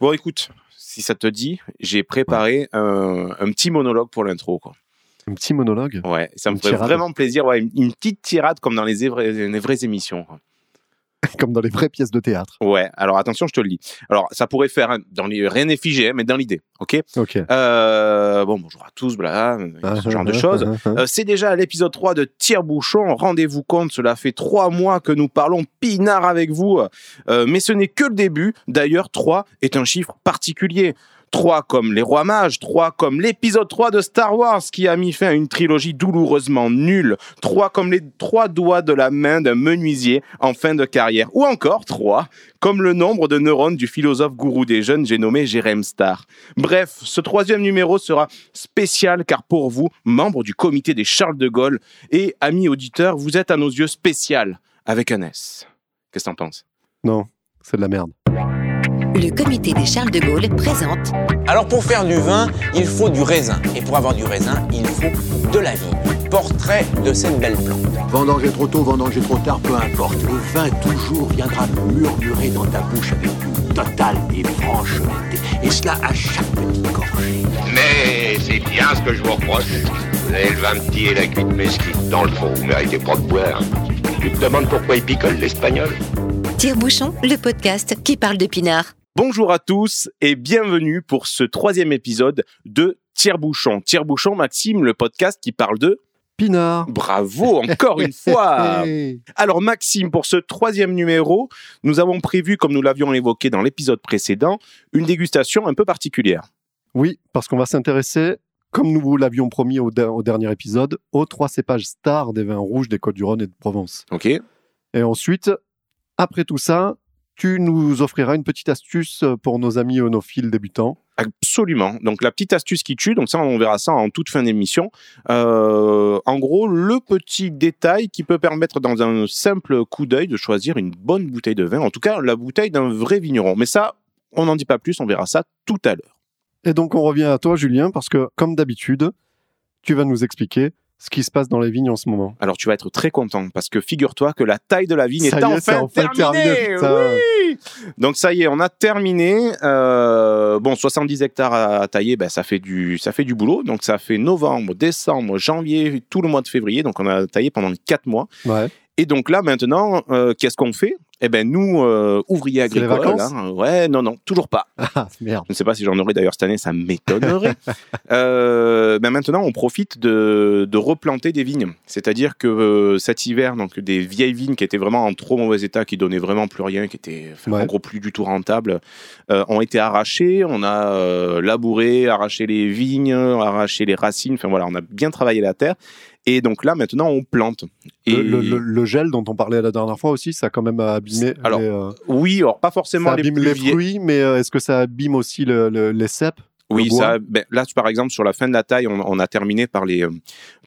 Bon, écoute, si ça te dit, j'ai préparé un, un petit monologue pour l'intro. quoi. Un petit monologue? Ouais, ça me ferait vraiment plaisir. Ouais, une, une petite tirade comme dans les, vraies émissions. quoi. Comme dans les vraies pièces de théâtre. Ouais, alors attention, je te le dis. Alors, ça pourrait faire, dans les, rien n'est figé, hein, mais dans l'idée, ok? Ok. Euh, Bon, bonjour à tous, voilà, ce genre de choses. Euh, c'est déjà l'épisode 3 de Tire-Bouchon. Rendez-vous compte, cela fait trois mois que nous parlons pinard avec vous. Euh, mais ce n'est que le début. D'ailleurs, 3 est un chiffre particulier. 3 comme les rois mages, 3 comme l'épisode 3 de Star Wars qui a mis fin à une trilogie douloureusement nulle, 3 comme les trois doigts de la main d'un menuisier en fin de carrière, ou encore 3 comme le nombre de neurones du philosophe gourou des jeunes, j'ai nommé Jérém Star. Bref, ce troisième numéro sera spécial car pour vous, membres du comité des Charles de Gaulle et amis auditeurs, vous êtes à nos yeux spécial avec un S. Qu'est-ce que t'en penses? Non, c'est de la merde. Le comité des Charles de Gaulle présente Alors pour faire du vin, il faut du raisin. Et pour avoir du raisin, il faut de la vigne. Portrait de cette belle plante. Vendanger trop tôt, vendanger trop tard, peu importe. Le vin toujours viendra murmurer dans ta bouche avec une totale et franche honnêteté. Et cela à chaque petite gorgée. Mais c'est bien ce que je vous reproche. Vous avez le vin petit et la cuite mesquite. Dans le fond, vous méritez pas de boire. Tu te demandes pourquoi il picole l'espagnol? Tire-Bouchon, le podcast qui parle de pinard. Bonjour à tous et bienvenue pour ce troisième épisode de Tire-Bouchon. Tire-Bouchon, Maxime, le podcast qui parle de... Pinard. Bravo, encore une fois. Alors Maxime, pour ce troisième numéro, nous avons prévu, comme nous l'avions évoqué dans l'épisode précédent, une dégustation un peu particulière. Oui, parce qu'on va s'intéresser, comme nous vous l'avions promis au, au dernier épisode, aux trois cépages stars des vins rouges des Côtes-du-Rhône et de Provence. Ok Et ensuite, après tout ça, tu nous offriras une petite astuce pour nos amis onophiles débutants? Absolument. Donc la petite astuce qui tue, donc ça on verra ça en toute fin d'émission. Euh, en gros, le petit détail qui peut permettre dans un simple coup d'œil de choisir une bonne bouteille de vin, en tout cas la bouteille d'un vrai vigneron. Mais ça, on n'en dit pas plus, on verra ça tout à l'heure. Et donc on revient à toi, Julien, parce que comme d'habitude, tu vas nous expliquer ce qui se passe dans les vignes en ce moment. Alors tu vas être très content parce que figure-toi que la taille de la vigne est, est, enfin, terminée. terminé, putain. Oui Donc ça y est, on a terminé. Euh, bon, 70 hectares à, à tailler, ben, ça fait du ça fait du boulot. Donc ça fait novembre, décembre, janvier, tout le mois de février. Donc on a taillé pendant 4 mois. Ouais. Et donc là maintenant, euh, qu'est-ce qu'on fait? Eh ben nous, euh, ouvriers les agricoles, vacances hein, ouais, non, non, toujours pas. Ah, merde. Je ne sais pas si j'en aurai d'ailleurs cette année, ça m'étonnerait. Euh, ben maintenant, on profite de, de replanter des vignes. C'est-à-dire que euh, cet hiver, donc des vieilles vignes qui étaient vraiment en trop mauvais état, qui donnaient vraiment plus rien, qui étaient enfin, Ouais. en gros plus du tout rentables, euh, ont été arrachées. On a euh, labouré, arraché les vignes, arraché les racines. Enfin voilà, on a bien travaillé la terre. Et donc là, maintenant, on plante. Et Le, le- le- le gel dont on parlait la dernière fois aussi, ça a quand même abîmé Alors, les, euh, oui, alors pas forcément ça les abîme les fruits, mais euh, est-ce que ça abîme aussi le- le- les cèpes Oui, ça, ben, là, par exemple, sur la fin de la taille, on, on a terminé par les, euh,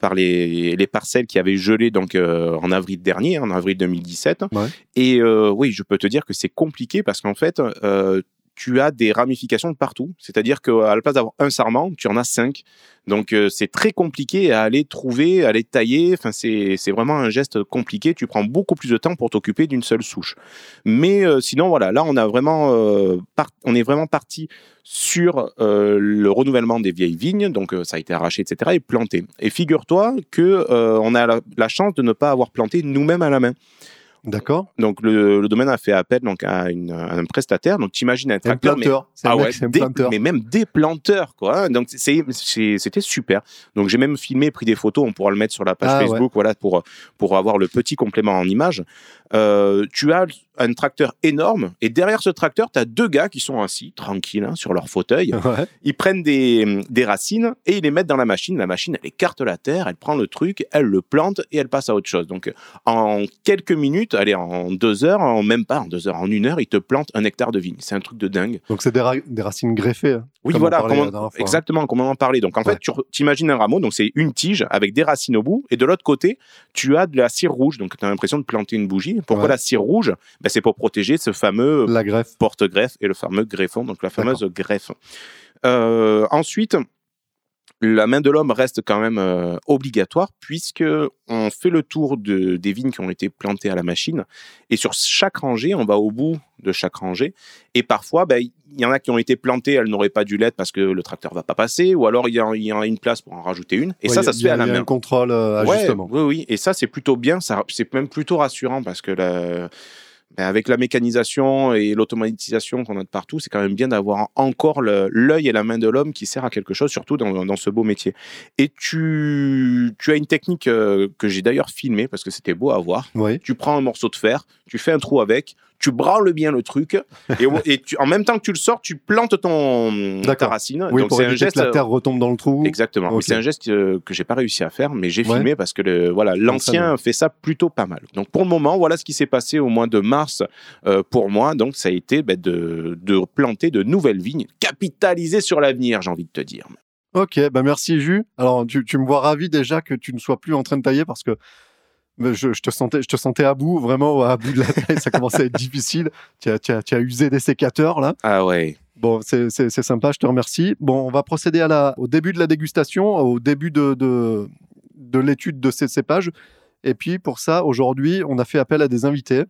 par les, les parcelles qui avaient gelé donc, euh, en avril dernier, en avril 2017. Ouais. Et euh, oui, je peux te dire que c'est compliqué parce qu'en fait, euh, tu as des ramifications de partout. C'est-à-dire qu'à la place d'avoir un sarment, tu en as cinq. Donc euh, c'est très compliqué à aller trouver, à aller tailler. Enfin, c'est vraiment un geste compliqué. Tu prends beaucoup plus de temps pour t'occuper d'une seule souche. Mais euh, sinon, voilà, là, on a vraiment, euh, on est vraiment parti sur le renouvellement des vieilles vignes. Donc ça a été arraché, etc., et planté. Et figure-toi que on a la, la chance de ne pas avoir planté nous-mêmes à la main. D'accord Donc le, le domaine a fait appel donc à, une, à un prestataire. Donc t'imagines un Un tracteur, mais planteur. Un ah mec, ouais, c'est un des- planteur. mais même des planteurs, quoi. hein. Donc c'est- c'est- c'était super. Donc j'ai même filmé, pris des photos. On pourra le mettre sur la page Ah, Facebook, voilà, pour pour avoir le petit complément en image. Euh, tu as un tracteur énorme et derrière ce tracteur, tu as deux gars qui sont assis, tranquilles, hein, sur leur fauteuil. Ouais. Ils prennent des, des racines et ils les mettent dans la machine. La machine, elle écarte la terre, elle prend le truc, elle le plante et elle passe à autre chose. Donc, en quelques minutes, allez, en deux heures, en même pas en deux heures, en une heure, ils te plantent un hectare de vigne. C'est un truc de dingue. Donc c'est des, ra- des racines greffées. hein, Oui, comme on voilà, parlait comment- fois. exactement, comme on en parlait. Donc, en Ouais. fait, tu imagines un rameau, donc c'est une tige avec des racines au bout, et de l'autre côté, tu as de la cire rouge. Donc, tu as l'impression de planter une bougie. Pourquoi Ouais. la cire rouge? Ben, C'est pour protéger ce fameux La greffe. porte-greffe et le fameux greffon, donc la fameuse greffe. Euh, ensuite, la main de l'homme reste quand même euh, obligatoire puisque on fait le tour de, des vignes qui ont été plantées à la machine et sur chaque rangée, on va au bout de chaque rangée et parfois, ben, il y en a qui ont été plantées, elles n'auraient pas dû l'être parce que le tracteur va pas passer ou alors il y, a, il y a une place pour en rajouter une et Ouais, ça, ça a- se fait à la y a main. un contrôle, euh, Ouais, oui, oui, et ça c'est plutôt bien, ça, c'est même plutôt rassurant parce que la- ben, avec la mécanisation et l'automatisation qu'on a de partout, c'est quand même bien d'avoir encore l'œil et la main de l'homme qui sert à quelque chose, surtout dans, dans ce beau métier. Et tu, tu as une technique euh, que j'ai d'ailleurs filmée parce que c'était beau à voir. Oui. Tu prends un morceau de fer, tu fais un trou avec, tu branles bien le truc et, tu, en même temps que tu le sors, tu plantes ton ta racine. Oui, Donc pour c'est un geste que la terre retombe dans le trou. Exactement. C'est un geste euh, que j'ai pas réussi à faire, mais j'ai Ouais. filmé parce que le, voilà, l'ancien fait ça plutôt pas mal. Donc pour le moment, voilà ce qui s'est passé au mois de mars euh, pour moi. Donc ça a été ben, de, de planter de nouvelles vignes, capitaliser sur l'avenir, j'ai envie de te dire. Ok, bah merci Jus. Alors tu, tu me vois ravi déjà que tu ne sois plus en train de tailler parce que je, je te sentais, je te sentais à bout, vraiment à bout de la taille, ça commençait à être difficile. Tu as, tu as- tu as usé des sécateurs là. Ah ouais. Bon, c'est sympa, je te remercie. Bon, on va procéder à la, au début de la dégustation, au début de, de, de l'étude de ces cépages. Et puis pour ça, aujourd'hui, on a fait appel à des invités.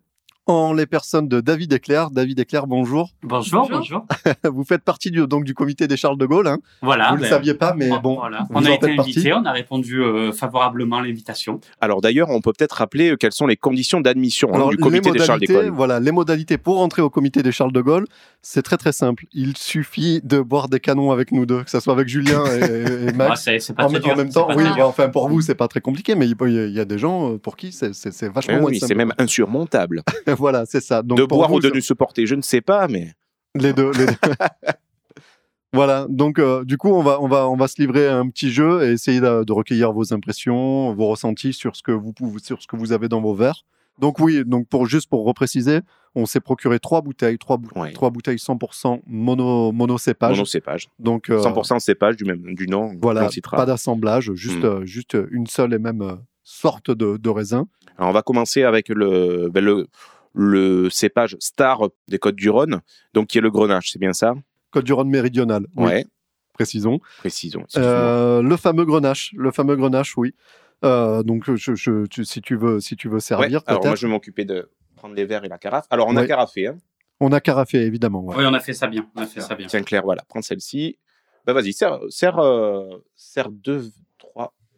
En les personnes de David Eclair. David Eclair, bonjour. Bonjour, bonjour. Vous faites partie du, donc, du comité des Charles de Gaulle. Hein. Voilà. Vous ne ben, le saviez pas, mais on- bon, voilà. vous On en a été invité, on a répondu euh, favorablement à l'invitation. Alors d'ailleurs, on peut peut-être rappeler euh, quelles sont les conditions d'admission hein, du comité les des Charles modalités, d'école. voilà, les modalités pour entrer au comité des Charles de Gaulle, c'est très très simple. Il suffit de boire des canons avec nous deux, que ce soit avec Julien et, et Max. Ah, pas en, très en dur, même temps, oui, enfin pour vous, c'est pas très compliqué, mais il y a des gens euh, pour qui c'est- vachement Eh moins oui, simple. c'est même insurmontable. voilà, c'est ça. Donc de boire vous, ou de nous supporter, je ne sais pas, mais les deux. les deux. voilà. Donc euh, du coup, on va on va on va se livrer à un petit jeu et essayer de, de recueillir vos impressions, vos ressentis sur ce que vous pouvez, sur ce que vous avez dans vos verres. Donc oui, donc pour juste pour repréciser, on s'est procuré trois bouteilles, trois, bou- Ouais. trois bouteilles 100% mono monocépage. monocépage. Donc euh, 100% cépage du même du nom. voilà, pas d'assemblage, juste Mm. euh, juste une seule et même euh, sorte de, de raisin. Alors, on va commencer avec le, ben, le, le cépage star des Côtes du Rhône, donc qui est le grenache, c'est bien ça? Côte du Rhône méridional. oui, Ouais, précisons. précisons. Euh, le fameux grenache, le fameux grenache, oui. Euh, donc, je, je- tu- si tu veux, si tu veux Ouais, servir, alors moi je vais m'occuper de prendre les verres et la carafe. Alors on a carafé, hein. On a carafé, évidemment. ouais. Oui, on a fait ça bien. On a fait ça bien. Tiens Claire, voilà, prends celle-ci. Ben vas-y, serre, serre, euh, serre deux,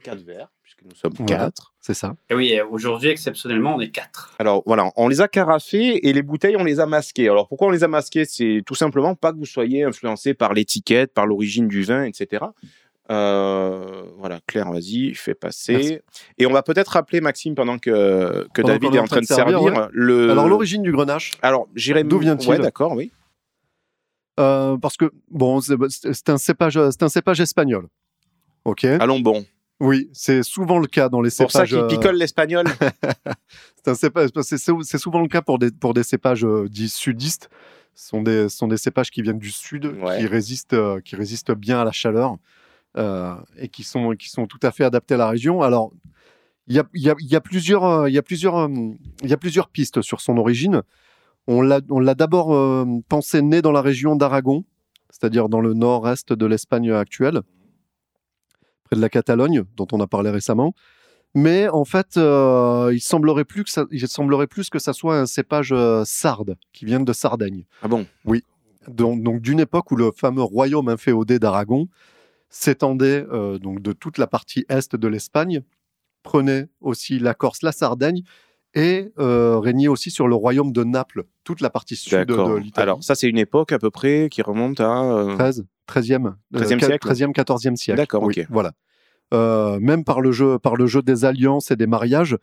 quatre verres, puisque nous sommes Voilà. quatre. C'est ça. Et oui, euh, aujourd'hui, exceptionnellement, on est quatre. Alors voilà, on les a carafés et les bouteilles, on les a masquées. Alors pourquoi on les a masquées? C'est tout simplement pas que vous soyez influencé par l'étiquette, par l'origine du vin, etc. Euh, voilà, Claire, vas-y, fais passer. Merci. Et on va peut-être rappeler, Maxime, pendant que, que Pendant David est en train de servir, ouais. le... Alors, l'origine du grenache, Alors, j'irai... D'où vient-il Ouais, d'accord, oui. euh, parce que, bon, c'est un, cépage, c'est un cépage espagnol. OK Allons bon. Oui, c'est souvent le cas dans les Ah. Pour ça cépages. qu'il euh, picole l'espagnol. C'est souvent le cas pour des, pour des cépages euh, dits sudistes. Ce sont des, sont des cépages qui viennent du sud, Ouais. qui, résistent, euh, qui résistent bien à la chaleur euh, et qui sont, qui sont tout à fait adaptés à la région. Alors, il y a, y a- il y a plusieurs, y a plusieurs, il y a plusieurs pistes sur son origine. On l'a d'abord pensé né dans la région d'Aragon, c'est-à-dire dans le nord-est de l'Espagne actuelle, près de la Catalogne, dont on a parlé récemment. Mais en fait, euh, il semblerait plus que ça, il semblerait plus que ça soit un cépage euh, sarde qui vienne de Sardaigne. Ah bon? Donc, donc d'une époque où le fameux royaume inféodé d'Aragon s'étendait euh, donc de toute la partie est de l'Espagne, prenait aussi la Corse, la Sardaigne et euh, régnait aussi sur le royaume de Naples, toute la partie sud de, l'Italie. Alors, ça, c'est une époque à peu près qui remonte à... euh, 13, 13e, 13e siècle 13e, 14e siècle. D'accord, Oui, ok. Voilà. Euh, même par le, jeu, par le jeu des alliances et des mariages,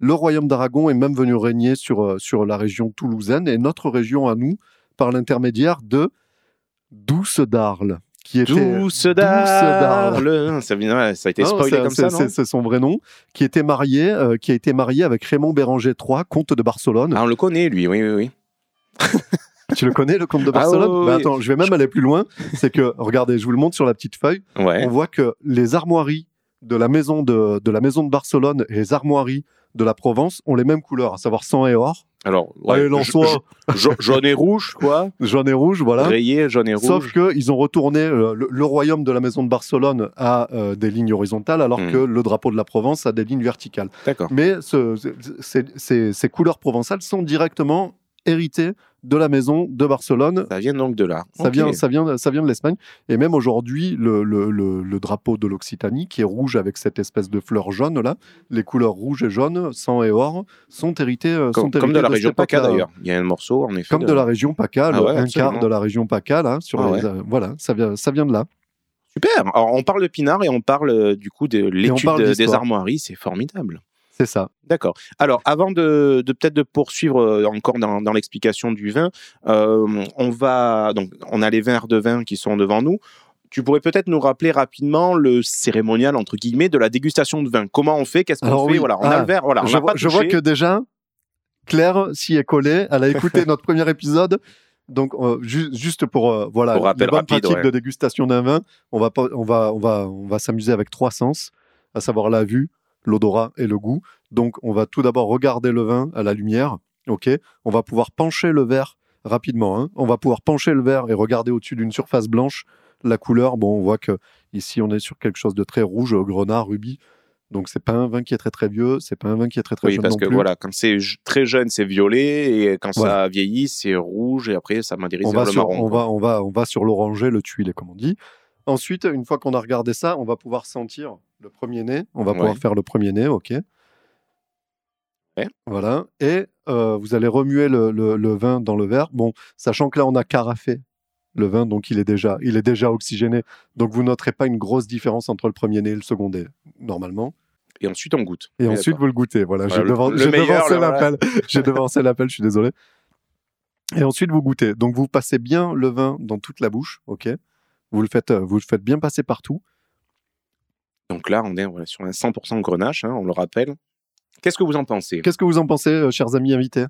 le royaume d'Aragon est même venu régner sur, euh, sur la région toulousaine et notre région à nous, par l'intermédiaire de Douce d'Arles, qui était. Douce d'Arles. Ça, a été spoilé comme ça, c'est- non c'est- C'est son vrai nom, qui était marié, euh, qui a été marié avec Raymond Béranger III, comte de Barcelone. Ah, on le connaît, lui, oui, oui, oui. Tu le connais, le comte de Ah, Barcelone oui, oui, Bah, oui. Attends, je vais même aller plus loin. C'est que, regardez, je vous le montre sur la petite feuille. Ouais. on voit que les armoiries de la maison de, de la maison de Barcelone et les armoiries de la Provence ont les mêmes couleurs, à savoir sang et or. Alors, Allez, ja- ja- jaune et rouge, quoi. Jaune et rouge, voilà. Rayé, jaune et rouge. Sauf qu'ils ont retourné euh, le, le royaume de la maison de Barcelone à euh, des lignes horizontales, alors Hmm. que le drapeau de la Provence a des lignes verticales. D'accord. Mais ce- ces- ces- ces couleurs provençales sont directement héritées de la maison de Barcelone. Ça vient donc de là. Ça, vient, ça, vient, ça vient de l'Espagne. Et même aujourd'hui, le, le- le- le drapeau de l'Occitanie, qui est rouge avec cette espèce de fleur jaune là, les couleurs rouge et jaune, sang et or, sont héritées. euh, Comme, sont comme de héritées la région PACA d'ailleurs. Il y a un morceau, en effet. Comme de la région PACA, Ah ouais, un quart de la région PACA, là, sur Ah les- euh, voilà, ça vient, ça vient de là. Super. Alors, on parle de Pinard et on parle euh, du coup de l'étude des armoiries. C'est formidable. C'est ça. D'accord. Alors, avant de, de peut-être de poursuivre euh, encore dans, dans l'explication du vin, euh, on va donc on a les verres de vin qui sont devant nous. Tu pourrais peut-être nous rappeler rapidement le cérémonial entre guillemets de la dégustation de vin. Comment on fait? Qu'est-ce qu'on fait? oui. Voilà, on a Ah, le verre. Voilà, on je, vois, pas je vois touché. que déjà, Claire s'y est collée. Elle a écouté notre premier épisode. Donc, euh, ju- juste pour euh, voilà, Pour les bonnes rapide, pratiques ouais. de dégustation d'un vin, on va, on va, on va, on va s'amuser avec trois sens, à savoir la vue, l'odorat et le goût. Donc, on va tout d'abord regarder le vin à la lumière. Ok? On va pouvoir pencher le verre rapidement. hein. On va pouvoir pencher le verre et regarder au-dessus d'une surface blanche la couleur. Bon, on voit que ici, on est sur quelque chose de très rouge, grenat, rubis. Donc, c'est pas un vin qui est très très vieux. C'est pas un vin qui est très très Oui, jeune parce non que plus. voilà, quand c'est très jeune, c'est violet, et quand Voilà. ça vieillit, c'est rouge, et après, ça vers va, le sur, marron. on, quoi. va, on, va, on va sur l'oranger, le tuilé, comme on dit. Ensuite, une fois qu'on a regardé ça, on va pouvoir sentir le premier nez. On va Ouais. pouvoir faire le premier nez, ok. Ouais. Voilà. Et euh, vous allez remuer le, le- le vin dans le verre. Bon, sachant que là, on a carafé le vin, donc il est déjà, il est déjà oxygéné. Donc vous noterez pas une grosse différence entre le premier nez et le second nez, normalement. Et ensuite, on goûte. Et ensuite, vous le goûtez. Voilà, Voilà, devan- devancé. J'ai devancé l'appel, je suis désolé. Et ensuite, vous goûtez. Donc, vous passez bien le vin dans toute la bouche, ok vous le, faites, euh, vous le faites bien passer partout. Donc là, on est voilà, sur un 100% grenache, hein, on le rappelle. Qu'est-ce que vous en pensez? Qu'est-ce que vous en pensez, euh, chers amis invités?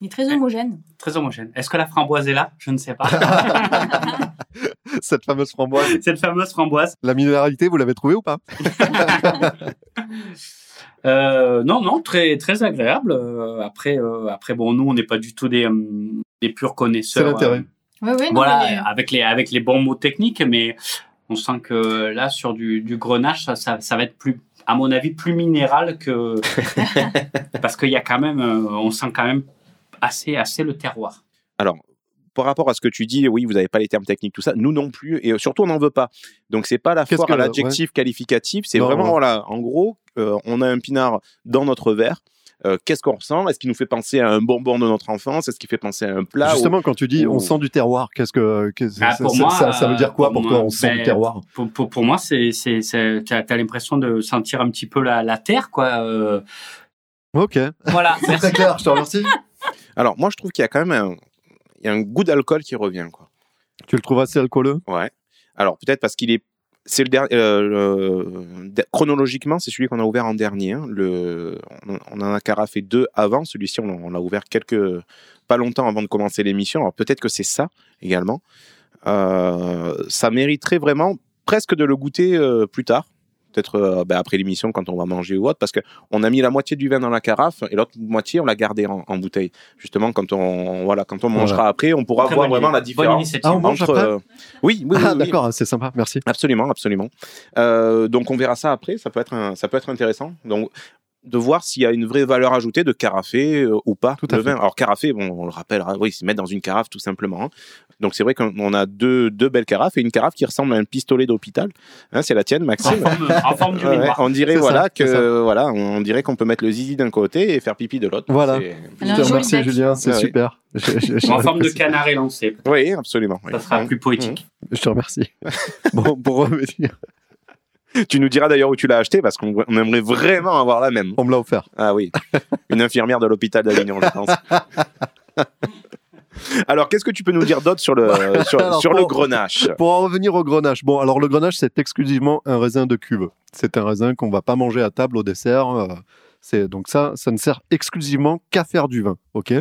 Il est très homogène. Très homogène. Est-ce que la framboise est là? Je ne sais pas. Cette fameuse framboise. Cette fameuse framboise. La minéralité, vous l'avez trouvée ou pas? Euh, non, non, très, très agréable. Euh, après, euh, après, bon, nous, on n'est pas du tout des, hum, des purs connaisseurs. C'est l'intérêt. Oui, oui, non, voilà, mais avec les avec les bons mots techniques, mais on sent que là sur du, du grenache, ça, ça, ça va être plus, à mon avis, plus minéral que parce qu'il y a quand même, euh, on sent quand même assez assez le terroir. Alors, par rapport à ce que tu dis, oui, vous n'avez pas les termes techniques, tout ça. Nous non plus, et surtout, on n'en veut pas. Donc, c'est pas la Qu'est-ce foire que à l'adjectif qualificatif. C'est Non, vraiment, ouais. voilà, en gros, euh, on a un pinard dans notre verre. Euh, Qu'est-ce qu'on ressent? Est-ce qu'il nous fait penser à un bonbon de notre enfance? Est-ce qu'il fait penser à un plat Justement, quand tu dis ou- on sent du terroir, qu'est-ce que, Ah, ça, pour ça- moi, ça, ça veut dire quoi pour pour, moi, toi On sent ben, du terroir? Pour, pour, pour moi, c'est t'as as, l'impression de sentir un petit peu la, la terre quoi. euh, Ok. voilà. C'est très clair, je te remercie. Alors, moi, je trouve qu'il y a quand même un, il y a un goût d'alcool qui revient, quoi. Tu le trouves assez alcooleux? Ouais. Alors, peut-être parce qu'il est. C'est le dernier. euh, de- chronologiquement, c'est celui qu'on a ouvert en dernier. hein. On, en a carafé deux avant. Celui-ci, on, l'a ouvert. Pas longtemps avant de commencer l'émission. Alors, peut-être que c'est ça également. Euh, ça mériterait vraiment presque de le goûter euh, plus tard. Peut-être euh, ben, après l'émission, quand on va manger ou autre, parce qu'on a mis la moitié du vin dans la carafe et l'autre moitié, on l'a gardé en, en bouteille. Justement, quand on, voilà, quand on mangera Voilà. après, on pourra Très voir vraiment idée. la Bonne différence. initiative. Ah, on mange entre, après euh, Oui, oui, Ah, oui, oui. d'accord, c'est sympa, merci. Absolument, absolument. Euh, donc on verra ça après, ça peut être, un- ça peut être intéressant. Donc de voir s'il y a une vraie valeur ajoutée de carafé euh, ou pas Tout à le fait. vin. Alors carafé, bon, on le rappelle, hein, oui, c'est mettre dans une carafe tout simplement. hein. Donc c'est vrai qu'on a deux, deux belles carafes et une carafe qui ressemble à un pistolet d'hôpital. Hein, c'est la tienne, En Maxime. forme, en forme du Ouais, on dirait voilà ça. que voilà, on dirait qu'on peut mettre le zizi d'un côté et faire pipi de l'autre. Voilà. Je te remercie. Julien, c'est Ah oui. super. Je, je- je- En forme de canard élancé. Oui, absolument. oui. Ça sera plus poétique. je te remercie. bon, pour revenir, Tu nous diras d'ailleurs où tu l'as acheté parce qu'on on aimerait vraiment avoir la même. on me l'a offert. Ah oui, une infirmière de l'hôpital d'Avignon, je pense. Alors, qu'est-ce que tu peux nous dire d'autre sur le, sur, Alors, sur le grenache? Pour en revenir au grenache. Bon, alors le grenache, c'est exclusivement un raisin de cuve. C'est un raisin qu'on va pas manger à table au dessert. euh, C'est donc ça, ça ne sert exclusivement qu'à faire du vin, ok?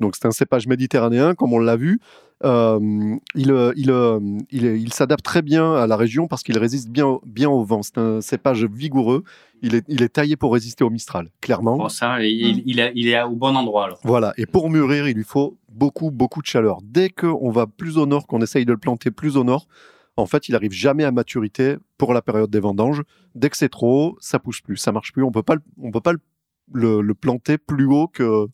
Donc c'est un cépage méditerranéen, comme on l'a vu. Euh, il, euh, il, euh, il, il s'adapte très bien à la région parce qu'il résiste bien, bien au vent. C'est un cépage vigoureux. Il est, il est taillé pour résister au Mistral, clairement. Bon, ça, il, il, est, il est au bon endroit. Alors. Voilà. Et pour mûrir, il lui faut beaucoup, beaucoup de chaleur. Dès qu'on va plus au nord, qu'on essaye de le planter plus au nord, en fait, il arrive jamais à maturité pour la période des vendanges. Dès que c'est trop haut, ça pousse plus, ça marche plus. On peut pas, on peut pas le, le, planter plus haut que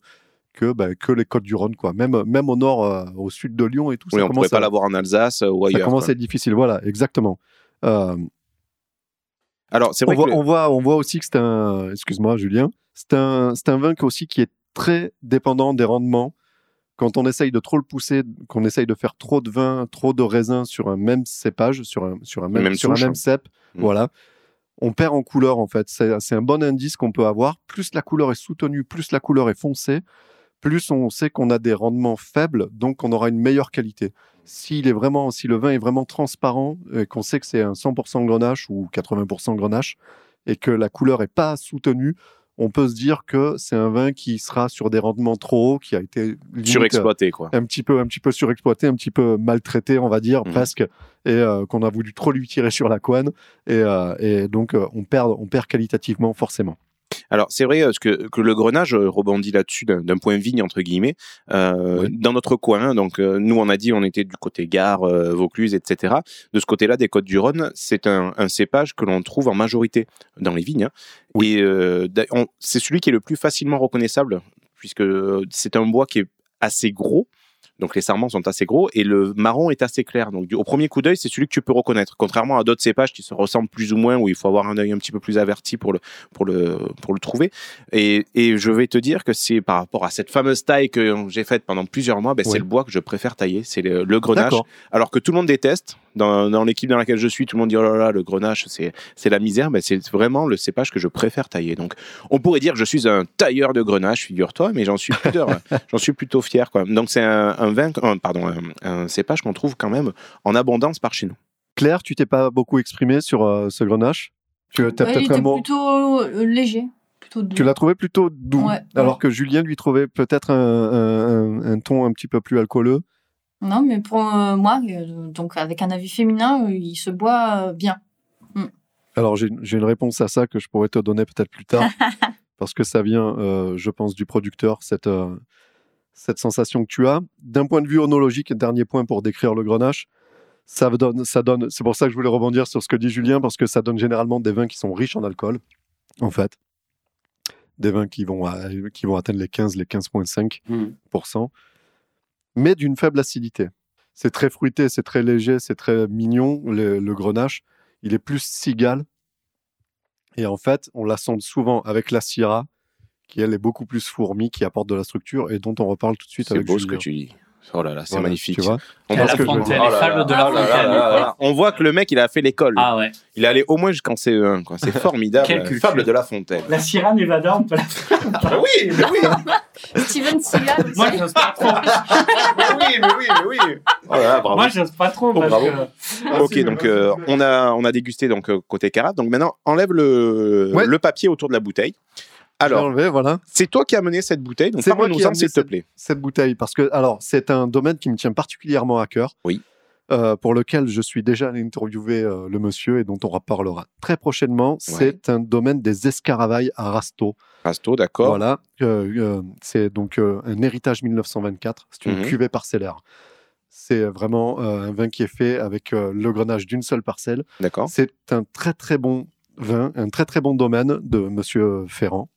que, bah, que les côtes du Rhône, quoi. Même, même au nord, euh, au sud de Lyon et tout. Oui, ça on pourrait pas l'avoir en Alsace euh, ou ailleurs. Ça commence à être difficile, voilà, exactement. Euh, Alors, c'est vrai on, que voit, on, voit, on voit aussi que c'est un, excuse-moi, Julien, c'est un, c'est un vin qui aussi qui est très dépendant des rendements quand on essaye de trop le pousser, qu'on essaye de faire trop de vin, trop de raisin sur un même cépage, sur un, sur un même, même sur un même hein. cep, Mm. voilà, on perd en couleur en fait. C'est un bon indice qu'on peut avoir. Plus la couleur est soutenue, plus la couleur est foncée, plus on sait qu'on a des rendements faibles, donc on aura une meilleure qualité. S'il est vraiment, si le vin est vraiment transparent, et qu'on sait que c'est un 100% grenache ou 80% grenache, et que la couleur est pas soutenue, on peut se dire que c'est un vin qui sera sur des rendements trop hauts, qui a été limite, surexploité, quoi. un petit peu, un petit peu surexploité, un petit peu maltraité, on va dire Mhm. presque, et euh, qu'on a voulu trop lui tirer sur la couenne, et, euh, et donc euh, on perd, on perd qualitativement forcément. Alors, c'est vrai euh, que, que le grenage euh, rebondit là-dessus d'un point vigne, entre guillemets. Euh, Dans notre coin, donc euh, nous, on a dit on était du côté Gare, euh, Vaucluse, etc. De ce côté-là, des Côtes-du-Rhône, c'est un, un cépage que l'on trouve en majorité dans les vignes. hein. Et euh, c'est celui qui est le plus facilement reconnaissable, puisque c'est un bois qui est assez gros. Donc les sarments sont assez gros et le marron est assez clair. Donc au premier coup d'œil, c'est celui que tu peux reconnaître. Contrairement à d'autres cépages qui se ressemblent plus ou moins, où il faut avoir un œil un petit peu plus averti pour le pour le pour le trouver. Et, et je vais te dire que c'est par rapport à cette fameuse taille que j'ai faite pendant plusieurs mois, ben, Oui. c'est le bois que je préfère tailler, c'est le, le grenache. Alors que tout le monde déteste. Dans, dans l'équipe dans laquelle je suis, tout le monde dit oh là là, le grenache, c'est c'est la misère. Mais c'est vraiment le cépage que je préfère tailler. Donc on pourrait dire que je suis un tailleur de grenache, figure-toi, mais j'en suis plutôt j'en suis plutôt fier. Quoi. Donc c'est un, un vin, euh, pardon, un, un cépage qu'on trouve quand même en abondance par chez nous. Claire, tu t'es pas beaucoup exprimé sur euh, ce grenache? Tu as Ouais, il peut-être un était mot. plutôt euh, léger. Plutôt doux. Tu l'as trouvé plutôt doux, Ouais, alors ouais. que Julien lui trouvait peut-être un, un- un- un ton un petit peu plus alcooleux. Non, mais pour euh, moi, donc avec un avis féminin, il se boit euh, bien. Alors j'ai j'ai une réponse à ça que je pourrais te donner peut-être plus tard, parce que ça vient, euh, je pense, du producteur, cette, euh, cette sensation que tu as. D'un point de vue onologique, dernier point pour décrire le grenache, ça donne, ça donne. C'est pour ça que je voulais rebondir sur ce que dit Julien, parce que ça donne généralement des vins qui sont riches en alcool, en fait. Des vins qui vont, à- qui vont atteindre les 15, les 15,5%, mais d'une faible acidité. C'est très fruité, c'est très léger, c'est très mignon, le, le grenache. Il est plus cigale. Et en fait, on l'assemble souvent avec la Syrah, qui elle est beaucoup plus fourmi, qui apporte de la structure et dont on reparle tout de suite C'est avec beau ce que tu dis. Oh là là, c'est Voilà, magnifique. Tu vois On voit que je- fontaine, Oh les là fables là de la là là là fontaine. là là. On voit que le mec, il a fait l'école. Ah ouais. Il est allé au moins jusqu'en CE1. quoi. C'est formidable. Quelle. Fable de la fontaine. La Sierra Nevada, on peut la Ah oui, mais oui. Steven Seagal aussi. Moi, j'ose pas trop. mais oui, mais oui, mais oui. Oh là là, bravo. Moi, j'ose pas trop. Oh, parce bravo. que- Ok, donc euh, on a on a dégusté donc euh, côté carafe. Donc maintenant enlève le Ouais. le papier autour de la bouteille. Alors enlevé, voilà. c'est toi qui as mené cette bouteille. Donc C'est moi qui ai parle-nous-en s'il te cette- plaît. cette bouteille parce que alors c'est un domaine qui me tient particulièrement à cœur. Oui. euh, pour lequel je suis déjà allé interviewer euh, le monsieur et dont on reparlera très prochainement. C'est un domaine des escaravailles à Rasto. Rasto, d'accord. Voilà. Euh, c'est donc un héritage 1924. C'est une Mhm. cuvée parcellaire. C'est vraiment un vin qui est fait avec le grenage d'une seule parcelle. D'accord. C'est un très très bon vin, un très très bon domaine de Monsieur Ferrand.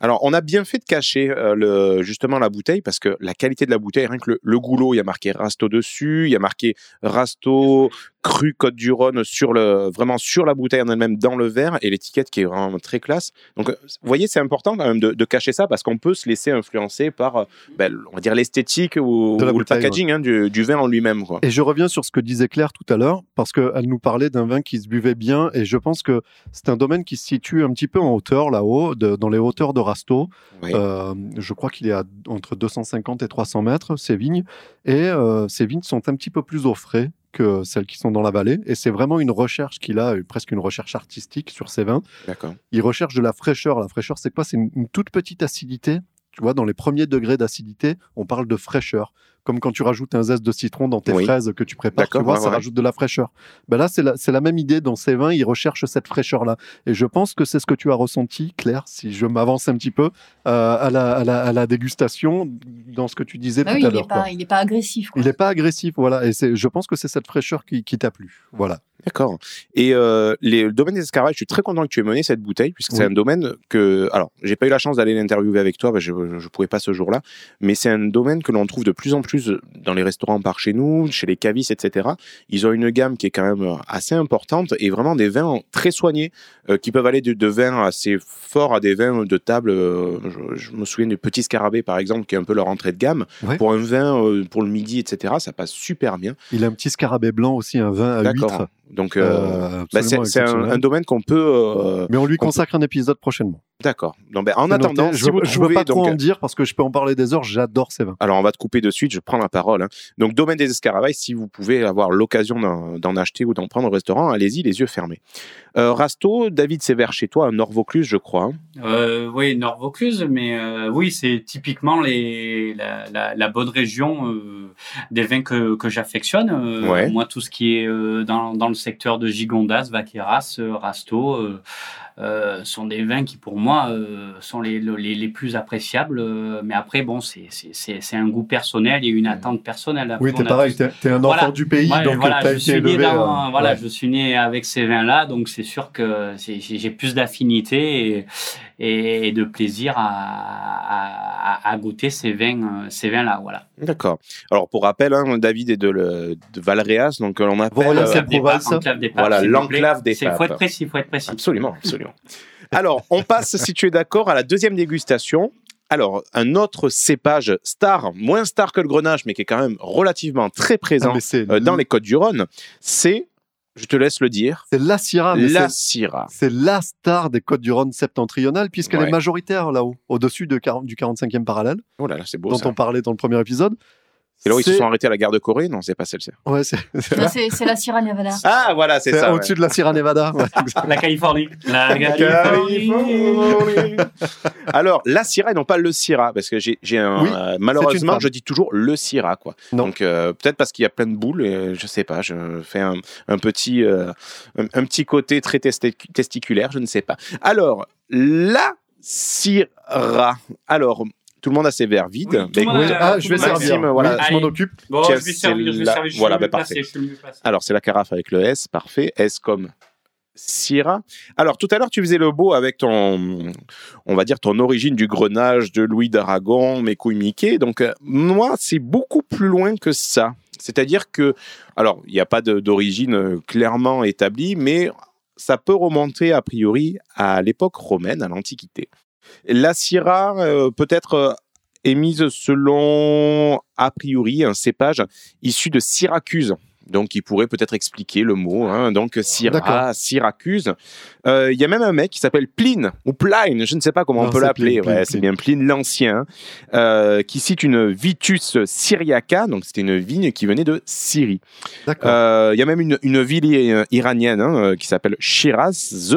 Alors, on a bien fait de cacher euh, le, justement la bouteille parce que la qualité de la bouteille, rien que le, le goulot, il y a marqué Rasto dessus, il y a marqué Rasto cru Côte du Rhône sur le, vraiment sur la bouteille en elle-même dans le verre et l'étiquette qui est vraiment très classe. Donc, euh, vous voyez, c'est important quand même de, de cacher ça parce qu'on peut se laisser influencer par, euh, ben, on va dire l'esthétique ou, le packaging hein, du, du vin en lui-même. Et je reviens sur ce que disait Claire tout à l'heure, parce qu'elle nous parlait d'un vin qui se buvait bien, et je pense que c'est un domaine qui se situe un petit peu en hauteur, là-haut, dans les hauteurs de Rasto. Oui. Euh, je crois qu'il est à entre 250 et 300 mètres, ces vignes, et euh, ces vignes sont un petit peu plus au frais que celles qui sont dans la vallée. Et c'est vraiment une recherche qu'il a, euh, presque une recherche artistique sur ces vins. D'accord. Il recherche de la fraîcheur. La fraîcheur, c'est quoi? C'est une, une toute petite acidité. Tu vois, dans les premiers degrés d'acidité, on parle de fraîcheur. Comme quand tu rajoutes un zeste de citron dans tes Oui. fraises que tu prépares, tu vois, ouais, ça ouais. rajoute de la fraîcheur. Ben là, c'est la, même idée dans ces vins. Il recherche cette fraîcheur-là. Et je pense que c'est ce que tu as ressenti, Claire, si je m'avance un petit peu, euh, à, la, à, la, à la dégustation, dans ce que tu disais Bah tout oui, à il n'est l'heure. pas, il est pas agressif. quoi. Il n'est pas agressif, voilà. Et je pense que c'est cette fraîcheur qui, qui t'a plu. Voilà. D'accord. Et euh, les, le domaine des escaravages, je suis très content que tu aies mené cette bouteille, puisque c'est un domaine que. Alors, j'ai pas eu la chance d'aller l'interviewer avec toi, je ne pouvais pas ce jour-là, mais c'est un domaine que l'on trouve de plus en plus dans les restaurants par chez nous, chez les cavistes, etc. Ils ont une gamme qui est quand même assez importante et vraiment des vins très soignés, euh, qui peuvent aller de, de vins assez forts à des vins de table. euh, je, je me souviens du Petit Scarabée, par exemple, qui est un peu leur entrée de gamme. Ouais. Pour un vin euh, pour le midi, etc., ça passe super bien. Il a un petit scarabée blanc aussi, un vin à huître. Donc, euh, Euh, bah, c'est un, domaine qu'on peut. euh, Mais on lui consacre un épisode prochainement. D'accord. En attendant, noté. si je, je veux pas trop en dire parce que je peux en parler des heures. J'adore ces vins. alors on va te couper de suite, je prends la parole. hein. Donc domaine des escaravailles, si vous pouvez avoir l'occasion d'en acheter ou d'en prendre au restaurant, allez-y les yeux fermés. Euh, Rasto, David, c'est vers chez toi, Nord-Vaucluse, je crois. hein. Euh, oui, Nord-Vaucluse, mais euh, oui, c'est typiquement les, la, la, la bonne région des vins que, que j'affectionne. Ouais. Moi, tout ce qui est dans, dans le secteur de Gigondas, Vaqueras, Rasto, euh, sont des vins qui, pour moi, euh, sont les, les, les plus appréciables. euh, mais après, bon, c'est c'est- c'est- c'est un goût personnel et une attente personnelle. Après, Oui, t'es pareil. tous- T'es t'es un enfant Voilà. du pays, Ouais, donc voilà, t'as je été suis né élevé. dans- euh, voilà, ouais. je suis né avec ces vins-là, donc c'est sûr que c'est- j'ai j'ai plus d'affinité et, et, et de plaisir à, à, à goûter ces vins, euh, ces vins-là, voilà. D'accord. Alors pour rappel, hein, David est de, le, de Valréas, donc euh, on appelle... Voilà, euh, des papes, enclave des papes, Voilà, l'enclave des C'est- faut papes. être précis, faut être précis. Absolument, absolument. Alors, on passe, si tu es d'accord, à la deuxième dégustation. Alors, un autre cépage star, moins star que le grenache, mais qui est quand même relativement très Ah, présent euh, dans les Côtes-du-Rhône, c'est, je te laisse le dire, c'est la Syrah. la c'est- Syrah. C'est la star des Côtes du Rhône septentrionales, puisqu'elle Ouais. est majoritaire là-haut, au-dessus de 40 du 45e parallèle, Oh là là, c'est beau dont ça. on parlait dans le premier épisode. C'est là où ils se sont arrêtés à la gare de Corée Non, c'est pas celle-ci. Ouais, c'est Non, C'est c'est la Sierra Nevada. Ah, voilà, c'est c'est ça. au-dessus de la Sierra Nevada. ouais. La Californie. La. Californie. Alors, la Syrah et non pas le Syrah, parce que j'ai j'ai un. Oui, euh, malheureusement, je dis toujours le Syrah, quoi. Non. Donc, euh, peut-être parce qu'il y a plein de boules, et je sais pas, je fais un, un petit, euh, un, un petit côté très testi- testiculaire, je ne sais pas. Alors, la Syrah. Alors, tout le monde a ses verres vides. Oui, Bah, Ah, je vais Maxime, servir. Voilà. Je m'en occupe. Bon, je vais servir, je vais la- servir. Je suis voilà, bah, placé, parfait. je. Alors, c'est la carafe avec le S, parfait. S comme Syrah. Alors, tout à l'heure, tu faisais le beau avec ton, on va dire, ton origine du grenage de Louis d'Aragon, mes couilles Mickey. Donc, euh, moi, c'est beaucoup plus loin que ça. C'est-à-dire que, alors, il n'y a pas d'origine euh, clairement établie, mais ça peut remonter a priori à l'époque romaine, à l'Antiquité. La Syrah euh, peut être euh, émise selon, a priori, un cépage issu de Syracuse. Donc, il pourrait peut-être expliquer le mot. hein. Donc, Syrah. Syracuse. Euh, Il y a même un mec qui s'appelle Pline, ou Pline, je ne sais pas comment Non, on peut l'appeler. Ouais, c'est bien Pline l'Ancien, euh, qui cite une Vitus syriaca. Donc, c'était une vigne qui venait de Syrie. Euh, Il y a même une, une ville iranienne hein, qui s'appelle Shiraz,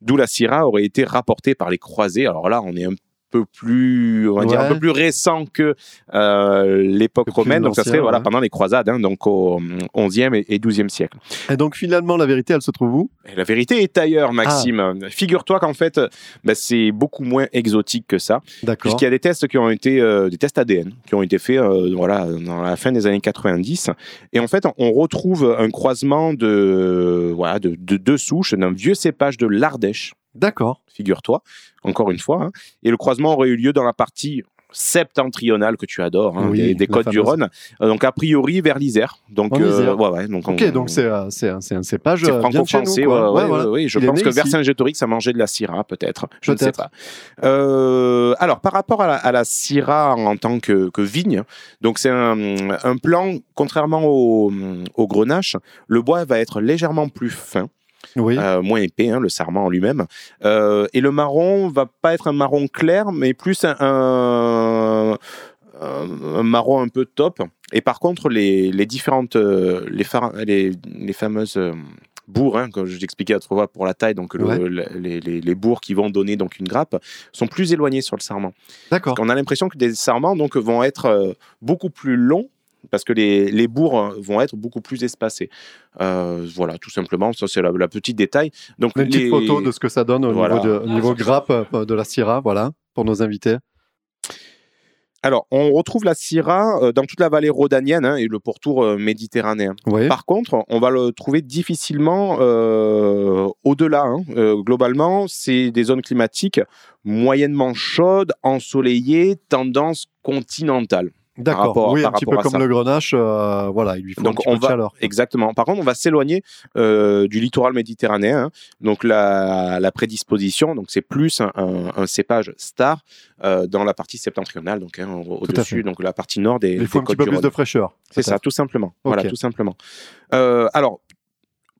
d'où la Syrah aurait été rapportée par les croisés. Alors là, on est un peu plus, on va dire, un peu plus récent que euh, l'époque romaine. Donc ça serait voilà ouais. pendant les croisades, hein, donc au XIe et et XIIe siècle. Et donc finalement, la vérité, elle se trouve où? Et la vérité est ailleurs, Maxime. Ah. Figure-toi qu'en fait, bah, c'est beaucoup moins exotique que ça, D'accord. puisqu'il y a des tests qui ont été, euh, des tests ADN, qui ont été faits, euh, voilà, dans la fin des années 90. Et en fait, on retrouve un croisement de, voilà, de, de deux souches d'un vieux cépage de l'Ardèche, D'accord. figure-toi, encore une fois. hein. Et le croisement aurait eu lieu dans la partie septentrionale que tu adores, hein, Oui, des, des côtes du. Rhône. Euh, donc a priori vers l'Isère. Donc, euh, ouais, ouais, donc Ok, on- donc c'est euh, un, cépage euh, franco-français, ouais, ouais, voilà. ouais. Je Il pense que ici. Vercingétorix a mangé de la Syrah, peut-être. Je ne sais pas. Euh, alors, par rapport à la, à la Syrah en tant que, que vigne, donc c'est un, un plan, contrairement au, au grenache, le bois va être légèrement plus fin, Oui. euh, moins épais, hein, le sarment en lui-même. Euh, et le marron va pas être un marron clair, mais plus un, un, un marron un peu top, Et par contre, les, les différentes, euh, les, phar- les, les fameuses bourres, hein, comme je l'expliquais autrefois pour la taille, donc le- Ouais. le- les, les, qui vont donner donc une grappe, sont plus éloignées sur le sarment. D'accord. On a l'impression que des sarments donc vont être beaucoup plus longs parce que les, les bourres euh, vont être beaucoup plus espacés. Euh, voilà, tout simplement, ça c'est la, la petite détail. Donc Une petite photo de ce que ça donne au Voilà. niveau, de, au niveau grappe euh, de la Syrah, voilà, pour nos invités. Alors, on retrouve la Syrah euh, dans toute la vallée rhodanienne hein, et le pourtour euh, méditerranéen. Oui. Par contre, on va le trouver difficilement euh, au-delà. hein. Euh, globalement, c'est des zones climatiques moyennement chaudes, ensoleillées, tendance continentale. D'accord. oui, un par petit peu comme ça. le grenache, euh, voilà, il lui faut un Donc petit on peu de va chaleur. exactement. Par contre, on va s'éloigner euh, du littoral méditerranéen. hein. Donc la, la prédisposition, donc c'est plus un, un- un cépage star euh, dans la partie septentrionale, donc hein, au-dessus, donc la partie nord des. Il faut des un petit peu plus de fraîcheur. C'est ça, tout simplement. Voilà, Ok. tout simplement. Euh, alors,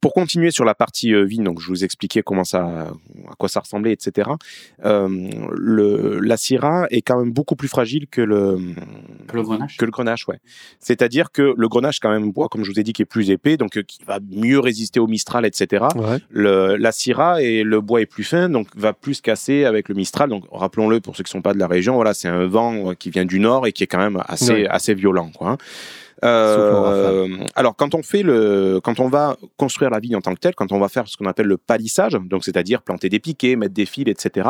pour continuer sur la partie euh, vigne, donc je vous expliquais comment ça, à quoi ça ressemblait, etc. Euh, le, la Syrah est quand même beaucoup plus fragile que le Que le grenache. que le grenache, ouais. C'est-à-dire que le grenache, quand même, bois, comme je vous ai dit, qui est plus épais, donc euh, qui va mieux résister au mistral, etc. Ouais. Le, la Syrah et le bois est plus fin, donc va plus casser avec le mistral. Donc rappelons-le pour ceux qui sont pas de la région, voilà, c'est un vent euh, qui vient du nord et qui est quand même assez Ouais. assez violent, quoi. hein. Euh, alors quand on fait le, quand on va construire la vigne en tant que telle, quand on va faire ce qu'on appelle le palissage, donc c'est-à-dire planter des piquets, mettre des fils, etc.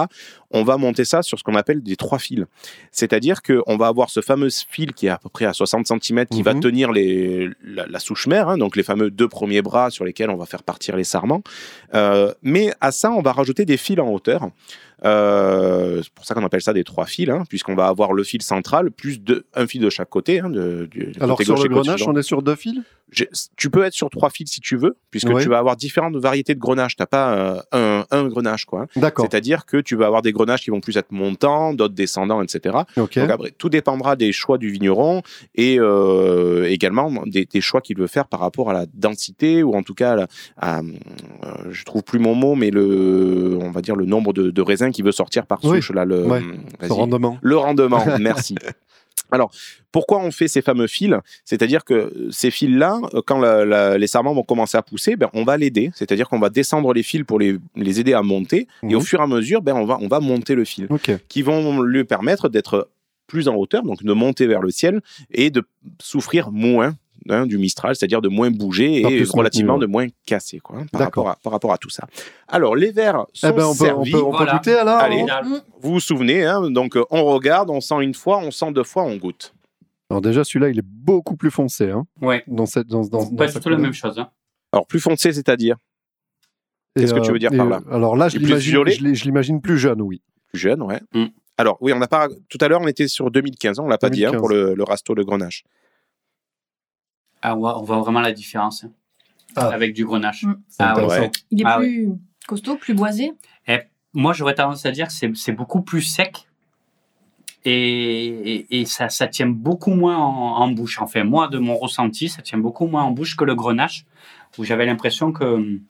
On va monter ça sur ce qu'on appelle des trois fils. C'est-à-dire que on va avoir ce fameux fil qui est à peu près à 60 cm qui va Mhm. tenir les, la, la souche mère, hein, donc les fameux deux premiers bras sur lesquels on va faire partir les sarments. Euh, mais à ça, on va rajouter des fils en hauteur. Euh, c'est pour ça qu'on appelle ça des trois fils, hein, puisqu'on va avoir le fil central plus de, un fil de chaque côté. Hein, de, du, du Alors côté sur le droit. on est sur deux fils? Tu peux être sur trois fils si tu veux, puisque Ouais. tu vas avoir différentes variétés de grenache. Tu n'as pas euh, un, un grenache. quoi. hein. D'accord. C'est-à-dire que tu vas avoir des grenaches qui vont plus être montants, d'autres descendants, etc. Ok. Donc après, tout dépendra des choix du vigneron et euh, également des, des choix qu'il veut faire par rapport à la densité ou en tout cas à, à, je trouve plus mon mot, mais le, on va dire le nombre de, de raisins qui veut sortir par Oui. souche là. Le, Ouais. Ce rendement. Le rendement, merci. Alors, pourquoi on fait ces fameux fils? C'est-à-dire que ces fils-là, euh, quand la- la- les sarments vont commencer à pousser, ben, on va l'aider. C'est-à-dire qu'on va descendre les fils pour les, les aider à monter. Et Mhm. au fur et à mesure, ben, on, va, on va monter le fil qui vont lui permettre d'être plus en hauteur, donc de monter vers le ciel et de souffrir moins hein, du Mistral, c'est-à-dire de moins bouger et relativement de moins casser quoi, hein, par, rapport à, par rapport à tout ça. Alors, les verres sont Eh ben, on peut, on servis. peut, on peut goûter alors Allez. Vous vous souvenez, hein, donc euh, on regarde, on sent une fois, on sent deux fois, on goûte. Alors déjà, celui-là, il est beaucoup plus foncé. Hein, Ouais. dans cette, dans, dans, dans Pas sa du tout la même chose. hein. Alors, plus foncé, c'est-à-dire Qu'est-ce que tu veux dire par là euh, Alors là, je plus l'imagine, violet je l'ai- je l'imagine plus jeune, oui. plus jeune, ouais. Mm. Alors, oui, on n'a pas. Tout à l'heure, on était sur 2015, on l'a pas dit hein, 2015. pour le, le rasto de Grenache. Ah, on voit, on voit vraiment la différence hein, Ah. avec du grenache. Mm. Ah ouais. ouais. Il est Ah plus costaud, plus boisé. Moi, j'aurais tendance à dire que c'est c'est beaucoup plus sec et, et, et ça, ça tient beaucoup moins en, en bouche. Enfin, moi, de mon ressenti, ça tient beaucoup moins en bouche que le grenache, où j'avais l'impression que hum,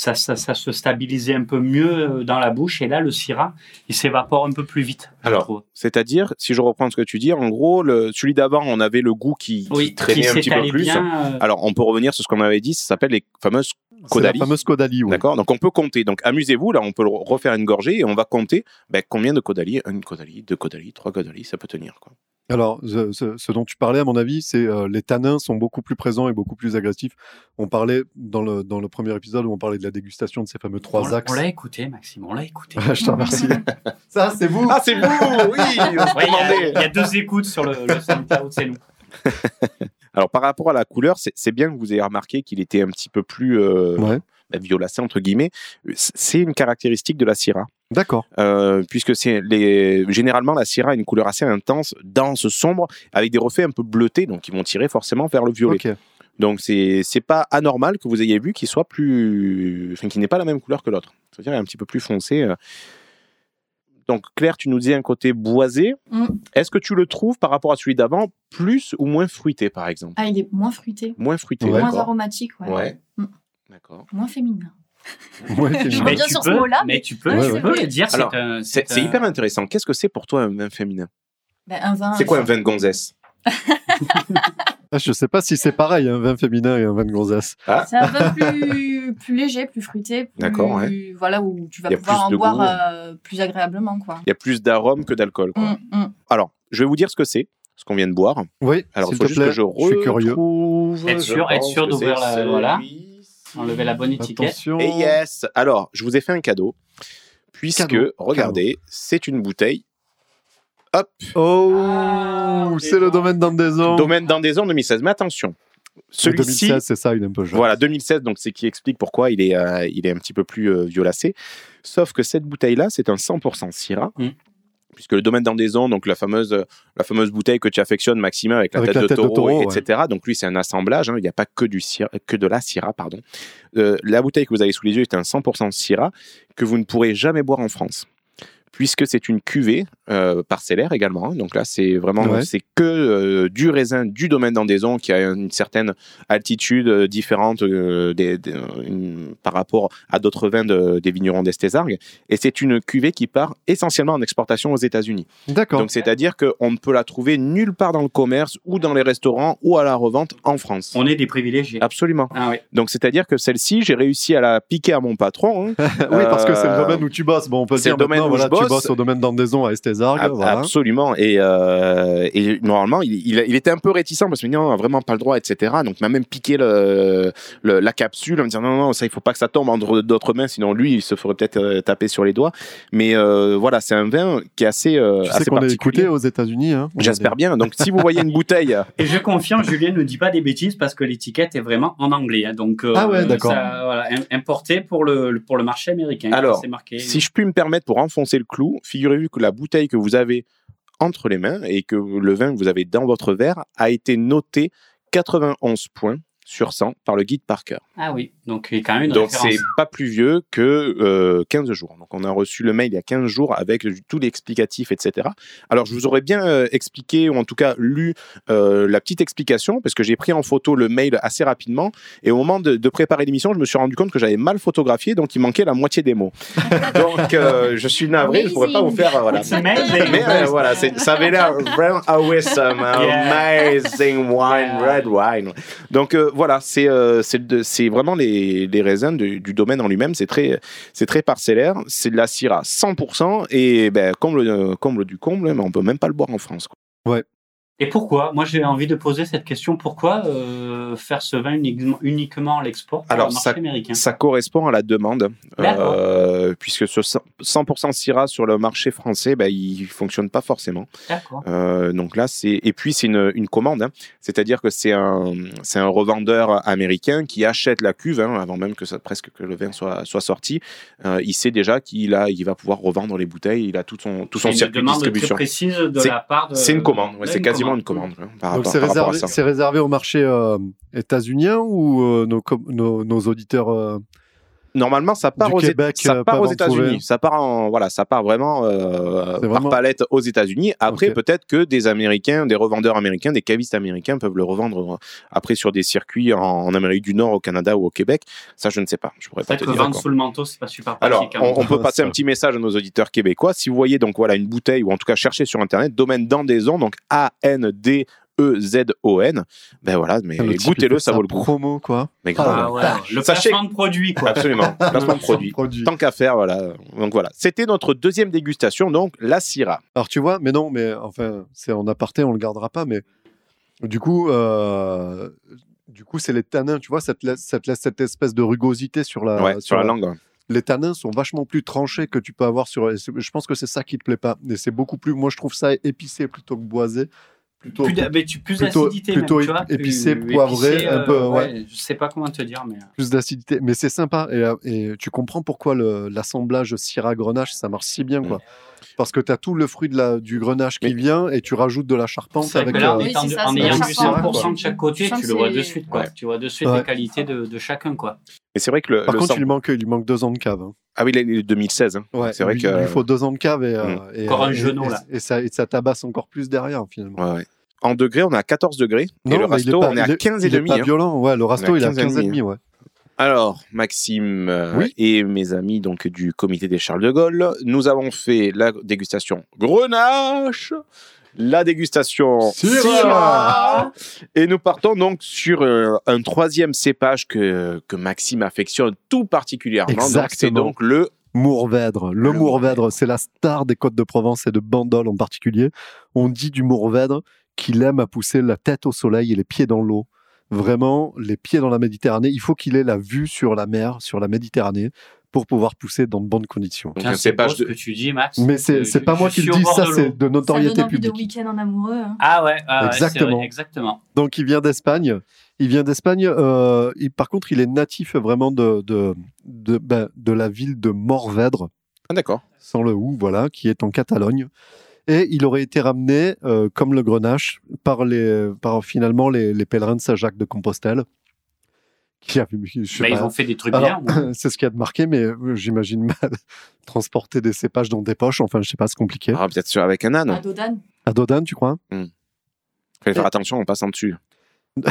ça, ça, ça se stabilisait un peu mieux dans la bouche. Et là, le syrah, il s'évapore un peu plus vite. je Alors, trouve. C'est-à-dire, si je reprends ce que tu dis, en gros, le, celui d'avant, on avait le goût qui, qui oui, traînait qui un petit peu plus. bien. euh, Alors, on peut revenir sur ce qu'on avait dit, ça s'appelle les fameuses C'est la Caudalie. fameuse Caudalie, oui. D'accord Donc, on peut compter. Donc, amusez-vous, là, on peut refaire une gorgée et on va compter ben, combien de Caudalie Une Caudalie, deux Caudalie, trois Caudalie, ça peut tenir. Quoi. Alors, ce, ce- ce dont tu parlais, à mon avis, c'est euh, les tanins sont beaucoup plus présents et beaucoup plus agressifs. On parlait dans le, dans le premier épisode où on parlait de la dégustation de ces fameux on, trois axes. on l'a écouté, Maxime, on l'a écouté. je te remercie. Ça, c'est vous. Ah, c'est vous Oui on Ouais, il y y, a deux écoutes sur le, le SoundCloud, c'est nous. Alors, par rapport à la couleur, c'est c'est bien que vous ayez remarqué qu'il était un petit peu plus euh, Ouais. Ben, violacé, entre guillemets. C'est une caractéristique de la Syrah. D'accord. Euh, puisque c'est les généralement la Syrah a une couleur assez intense, dense, sombre, avec des reflets un peu bleutés, donc ils vont tirer forcément vers le violet. Donc c'est c'est pas anormal que vous ayez vu qu'il soit plus, enfin qu'il n'ait pas la même couleur que l'autre. C'est-à-dire un petit peu plus foncé. euh. Donc Claire, tu nous disais un côté boisé. Mm. Est-ce que tu le trouves par rapport à celui d'avant plus ou moins fruité par exemple? Ah, il est moins fruité, Moins fruité. Ouais. moins aromatique, ouais. Ouais. Mm. D'accord. moins féminin. Ouais, Je bien. reviens sur ce mot-là, Mais mais- tu peux, Ouais, tu ouais. peux le dire. Alors, C'est un- hyper intéressant. Qu'est-ce que c'est pour toi un vin féminin? Ben, un vin. C'est quoi un vin de gonzesse? Ah, je sais pas si c'est pareil, un vin féminin et un vin de gonzesse. Ah. C'est un vin plus, plus léger, plus fruité, plus, D'accord, ouais. voilà, où tu vas pouvoir plus en boire euh, plus agréablement, quoi. Il y a plus d'arôme que d'alcool. quoi. Mm, mm. Alors, je vais vous dire ce que c'est, ce qu'on vient de boire. Oui, Alors, il s'il faut te juste plaît, que je je suis curieux. retrouve. Être sûr- être sûr d'ouvrir la- voilà. Enlever la bonne étiquette. Attention. Et yes Alors, je vous ai fait un cadeau, puisque, Cadeau, regardez, c'est une bouteille. Hop Oh, Ah, c'est le domaine d'Andaison. Domaine d'Andaison 2016. Mais attention, Le celui-ci, 2016, c'est ça, il est un peu jeune. voilà, 2016, donc c'est qui explique pourquoi il est, euh, il est un petit peu plus euh, violacé. Sauf que cette bouteille-là, c'est un 100% Syrah. Mm. Puisque le domaine d'Andaison, donc la fameuse, la fameuse bouteille que tu affectionnes, Maxime, avec la Avec tête, la de, tête de taureau, ouais. etc. Donc lui, c'est un assemblage. hein, il n'y a pas que, du Syrah, que de la Syrah. Pardon. Euh, la bouteille que vous avez sous les yeux est un 100% Syrah que vous ne pourrez jamais boire en France. Puisque c'est une cuvée euh, parcellaire également. hein. Donc là, c'est vraiment Ouais. c'est que euh, du raisin du domaine d'Andaison qui a une certaine altitude euh, différente euh, des- des- une- par rapport à d'autres vins de- des vignerons d'Estésargues. Et c'est une cuvée qui part essentiellement en exportation aux États-Unis. D'accord. Donc c'est-à-dire qu'on ne peut la trouver nulle part dans le commerce ou dans les restaurants ou à la revente en France. On est des privilégiés. Absolument. Ah oui. Donc c'est-à-dire que celle-ci, j'ai réussi à la piquer à mon patron. hein. oui, parce que c'est le domaine où tu bosses. Bon, on peut c'est dire le domaine où voilà, je tu bosse. bosses au domaine d'Andaison à Estésargues. Ab- voilà. Absolument. Et, euh, et normalement, il, il, il était un peu réticent parce qu'il me dit non, vraiment pas le droit, etc. Donc, il m'a même piqué le, le- la capsule en me disant non, non, ça, il faut pas que ça tombe entre d'autres mains, sinon lui, il se ferait peut-être euh, taper sur les doigts. Mais euh, voilà, c'est un vin qui est assez, euh, Tu sais qu'on est particulier. écouté aux États-Unis. Hein J'espère bien. Donc, si vous voyez une bouteille, Et je confirme, Julien ne dit pas des bêtises parce que l'étiquette est vraiment en anglais. hein. donc, euh, Ah ouais, d'accord. voilà, importé pour le, pour le marché américain. Alors, marqué. si je puis me permettre pour enfoncer le clou, figurez-vous que la bouteille que vous avez entre les mains et que le vin que vous avez dans votre verre a été noté 91 points sur 100 par le guide Parker. Ah oui, donc il y a quand même une Donc c'est pas plus vieux que euh, 15 jours. Donc on a reçu le mail il y a 15 jours avec tout l'explicatif, etc. Alors je vous aurais bien euh, expliqué, ou en tout cas lu euh, la petite explication, parce que j'ai pris en photo le mail assez rapidement, et au moment de, de préparer l'émission, je me suis rendu compte que j'avais mal photographié, donc il manquait la moitié des mots. donc euh, je suis navré, je pourrais pas vous faire... euh, voilà. Mais euh, voilà, ça avait l'air vraiment awesome, amazing wine, Yeah. red wine. Donc euh, voilà, c'est euh, c'est vraiment les, les raisins du domaine en lui-même. C'est très très parcellaire. C'est de la Syrah 100% et ben comble euh, comble du comble, mais on peut même pas le boire en France. quoi. Et pourquoi? Moi, j'ai envie de poser cette question. Pourquoi euh, faire ce vin uniquement, uniquement à l'export Alors, le marché ça- américain? Ça correspond à la demande, euh, puisque ce 100% Syrah sur le marché français, ben, il fonctionne pas forcément. Euh, donc là, c'est et puis c'est une, une commande, hein. c'est-à-dire que c'est un c'est un revendeur américain qui achète la cuve hein, avant même que ça presque que le vin soit soit sorti. Euh, il sait déjà qu'il a il va pouvoir revendre les bouteilles. Il a tout son tout son C'est une circuit de demande très distribution. précisément précise de C'est- la part de. C'est une commande, Ouais, c'est quasiment une commande hein, par, Donc c'est réservé, au marché euh, états-unien ou euh, nos, com- nos, nos auditeurs euh, Normalement, ça part Du aux, Québec, ça euh, part aux. États-Unis. Ça part en voilà, ça part vraiment, euh, par palette aux États-Unis. Après, peut-être que des Américains, des revendeurs américains, des cavistes américains peuvent le revendre euh, après sur des circuits en, en Amérique du Nord, au Canada ou au Québec. Ça, je ne sais pas. Je pourrais pas Peut-être te que dire. vendre sous le manteau, c'est pas super Alors, pratique. hein. on, on peut passer un petit message à nos auditeurs québécois. Si vous voyez donc voilà une bouteille ou en tout cas chercher sur internet domaine d'Andaison, donc A N D E Z O N. Ben voilà, mais goûtez-le, ça vaut le coup. promo quoi. Mais Ah, grave. Ah ouais, le Sachez- placement de produit, quoi. Absolument. Placement de produit. Produit. Tant qu'à faire, voilà. Donc voilà. C'était notre deuxième dégustation, donc la Syrah. Alors tu vois, mais non, mais enfin, c'est en aparté, on le gardera pas, mais du coup, euh, du coup, c'est les tanins, tu vois, ça te laisse, ça te laisse cette espèce de rugosité sur la, ouais, sur la langue. Les tanins sont vachement plus tranchés que tu peux avoir sur. Je pense que c'est ça qui te plaît pas. Et c'est beaucoup plus, moi, je trouve ça épicé plutôt que boisé. Plutôt, Plus, mais tu- plus plutôt- d'acidité, plutôt même, tu vois. ép- épicé, plus- poivré, épicé, un euh, peu, ouais. Je sais pas comment te dire, mais. plus d'acidité, mais c'est sympa. Et, euh, et tu comprends pourquoi l'assemblage Syrah-Grenache, ça marche si bien, quoi. Parce que tu as tout le fruit de la, du grenache qui Mais- vient et tu rajoutes de la charpente C'est avec. que là, en, euh, Oui, c'est ça, en c'est ayant du charpente, 100% quoi. de chaque côté, tu le vois c'est- de suite, quoi. Ouais. Tu vois de suite Ouais. les qualités de, de chacun, quoi. Mais c'est vrai que le. Par le contre, sang- il lui manque, il lui manque deux ans de cave. hein. Ah oui, il est 2016. hein. Ouais, c'est vrai il, que. il lui faut deux ans de cave et, euh, Mm. et, Encore un et- genou, et- là. Et, ça, et ça tabasse encore plus derrière finalement. Ouais, ouais. En degrés, on est à 14 degrés. et le pas- on est à il 15 et il est demi. pas hein. violent, ouais. Le resto, il est à 15 et 15 et demi, demi, ouais. Alors, Maxime euh, Oui. et mes amis donc du comité des Charles de Gaulle, nous avons fait la dégustation Grenache La dégustation. Syrah Et nous partons donc sur euh, un troisième cépage que, que Maxime affectionne tout particulièrement. C'est donc le. Mourvèdre. Le, Le Mourvèdre, c'est la star des côtes de Provence et de Bandol en particulier. On dit du Mourvèdre qu'il aime à pousser la tête au soleil et les pieds dans l'eau. Vraiment, les pieds dans la Méditerranée. Il faut qu'il ait la vue sur la mer, sur la Méditerranée, pour pouvoir pousser dans de bonnes conditions. Donc Tiens, un c'est cépage ce de. que tu dis, Max. Mais c'est Euh, c'est pas moi qui le dis, ça de c'est de Ça donne notoriété envie de week-end en amoureux. hein. Ah ouais, ah Exactement. vrai, exactement. Donc il vient d'Espagne. Il vient d'Espagne. euh, il- par contre, il est natif vraiment de, de, de, ben, de la ville de Morvedre, Ah, d'accord. sans le ou, voilà, qui est en Catalogne. Et il aurait été ramené, euh, comme le grenache, par, les, par finalement les, les pèlerins de Saint-Jacques de Compostelle. Qui je pas, ils ont fait des trucs Alors, bien. ou- c'est ce qu'il y a de marqué, mais euh, j'imagine mal transporter des cépages dans des poches. Enfin, je sais pas, c'est compliqué. Ah, peut-être avec un âne? À Dodane. À Dodane, tu crois? Fallait faire attention en passant dessus.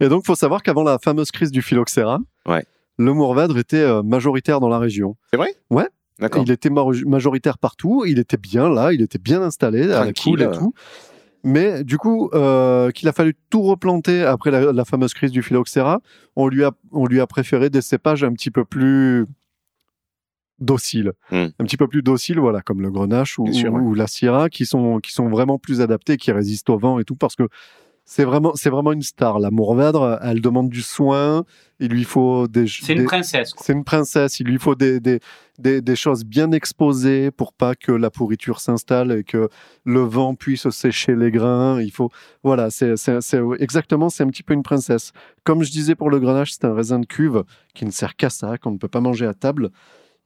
Et donc, faut savoir qu'avant la fameuse crise du phylloxéra, Ouais. le Mourvèdre était euh, majoritaire dans la région. C'est vrai? Ouais. Il était majoritaire partout, il était bien là, il était bien installé, à la cool et tout. Mais du coup, euh, qu'il a fallu tout replanter après la, la fameuse crise du phylloxéra, on lui, a, on lui a préféré des cépages un petit peu plus dociles. Hmm. Un petit peu plus dociles, voilà, comme le grenache ou, Bien sûr, ou- ouais. ou la syrah, qui sont, qui sont vraiment plus adaptés, qui résistent au vent et tout, parce que c'est vraiment, c'est vraiment une star. La Mourvèdre, elle demande du soin, il lui faut des... C'est une des- princesse. c'est une princesse, il lui faut des, des, des, des choses bien exposées pour pas que la pourriture s'installe et que le vent puisse sécher les grains. Il faut, voilà, c'est c'est- c'est- exactement, c'est un petit peu une princesse. Comme je disais pour le grenache, c'est un raisin de cuve qui ne sert qu'à ça, qu'on ne peut pas manger à table.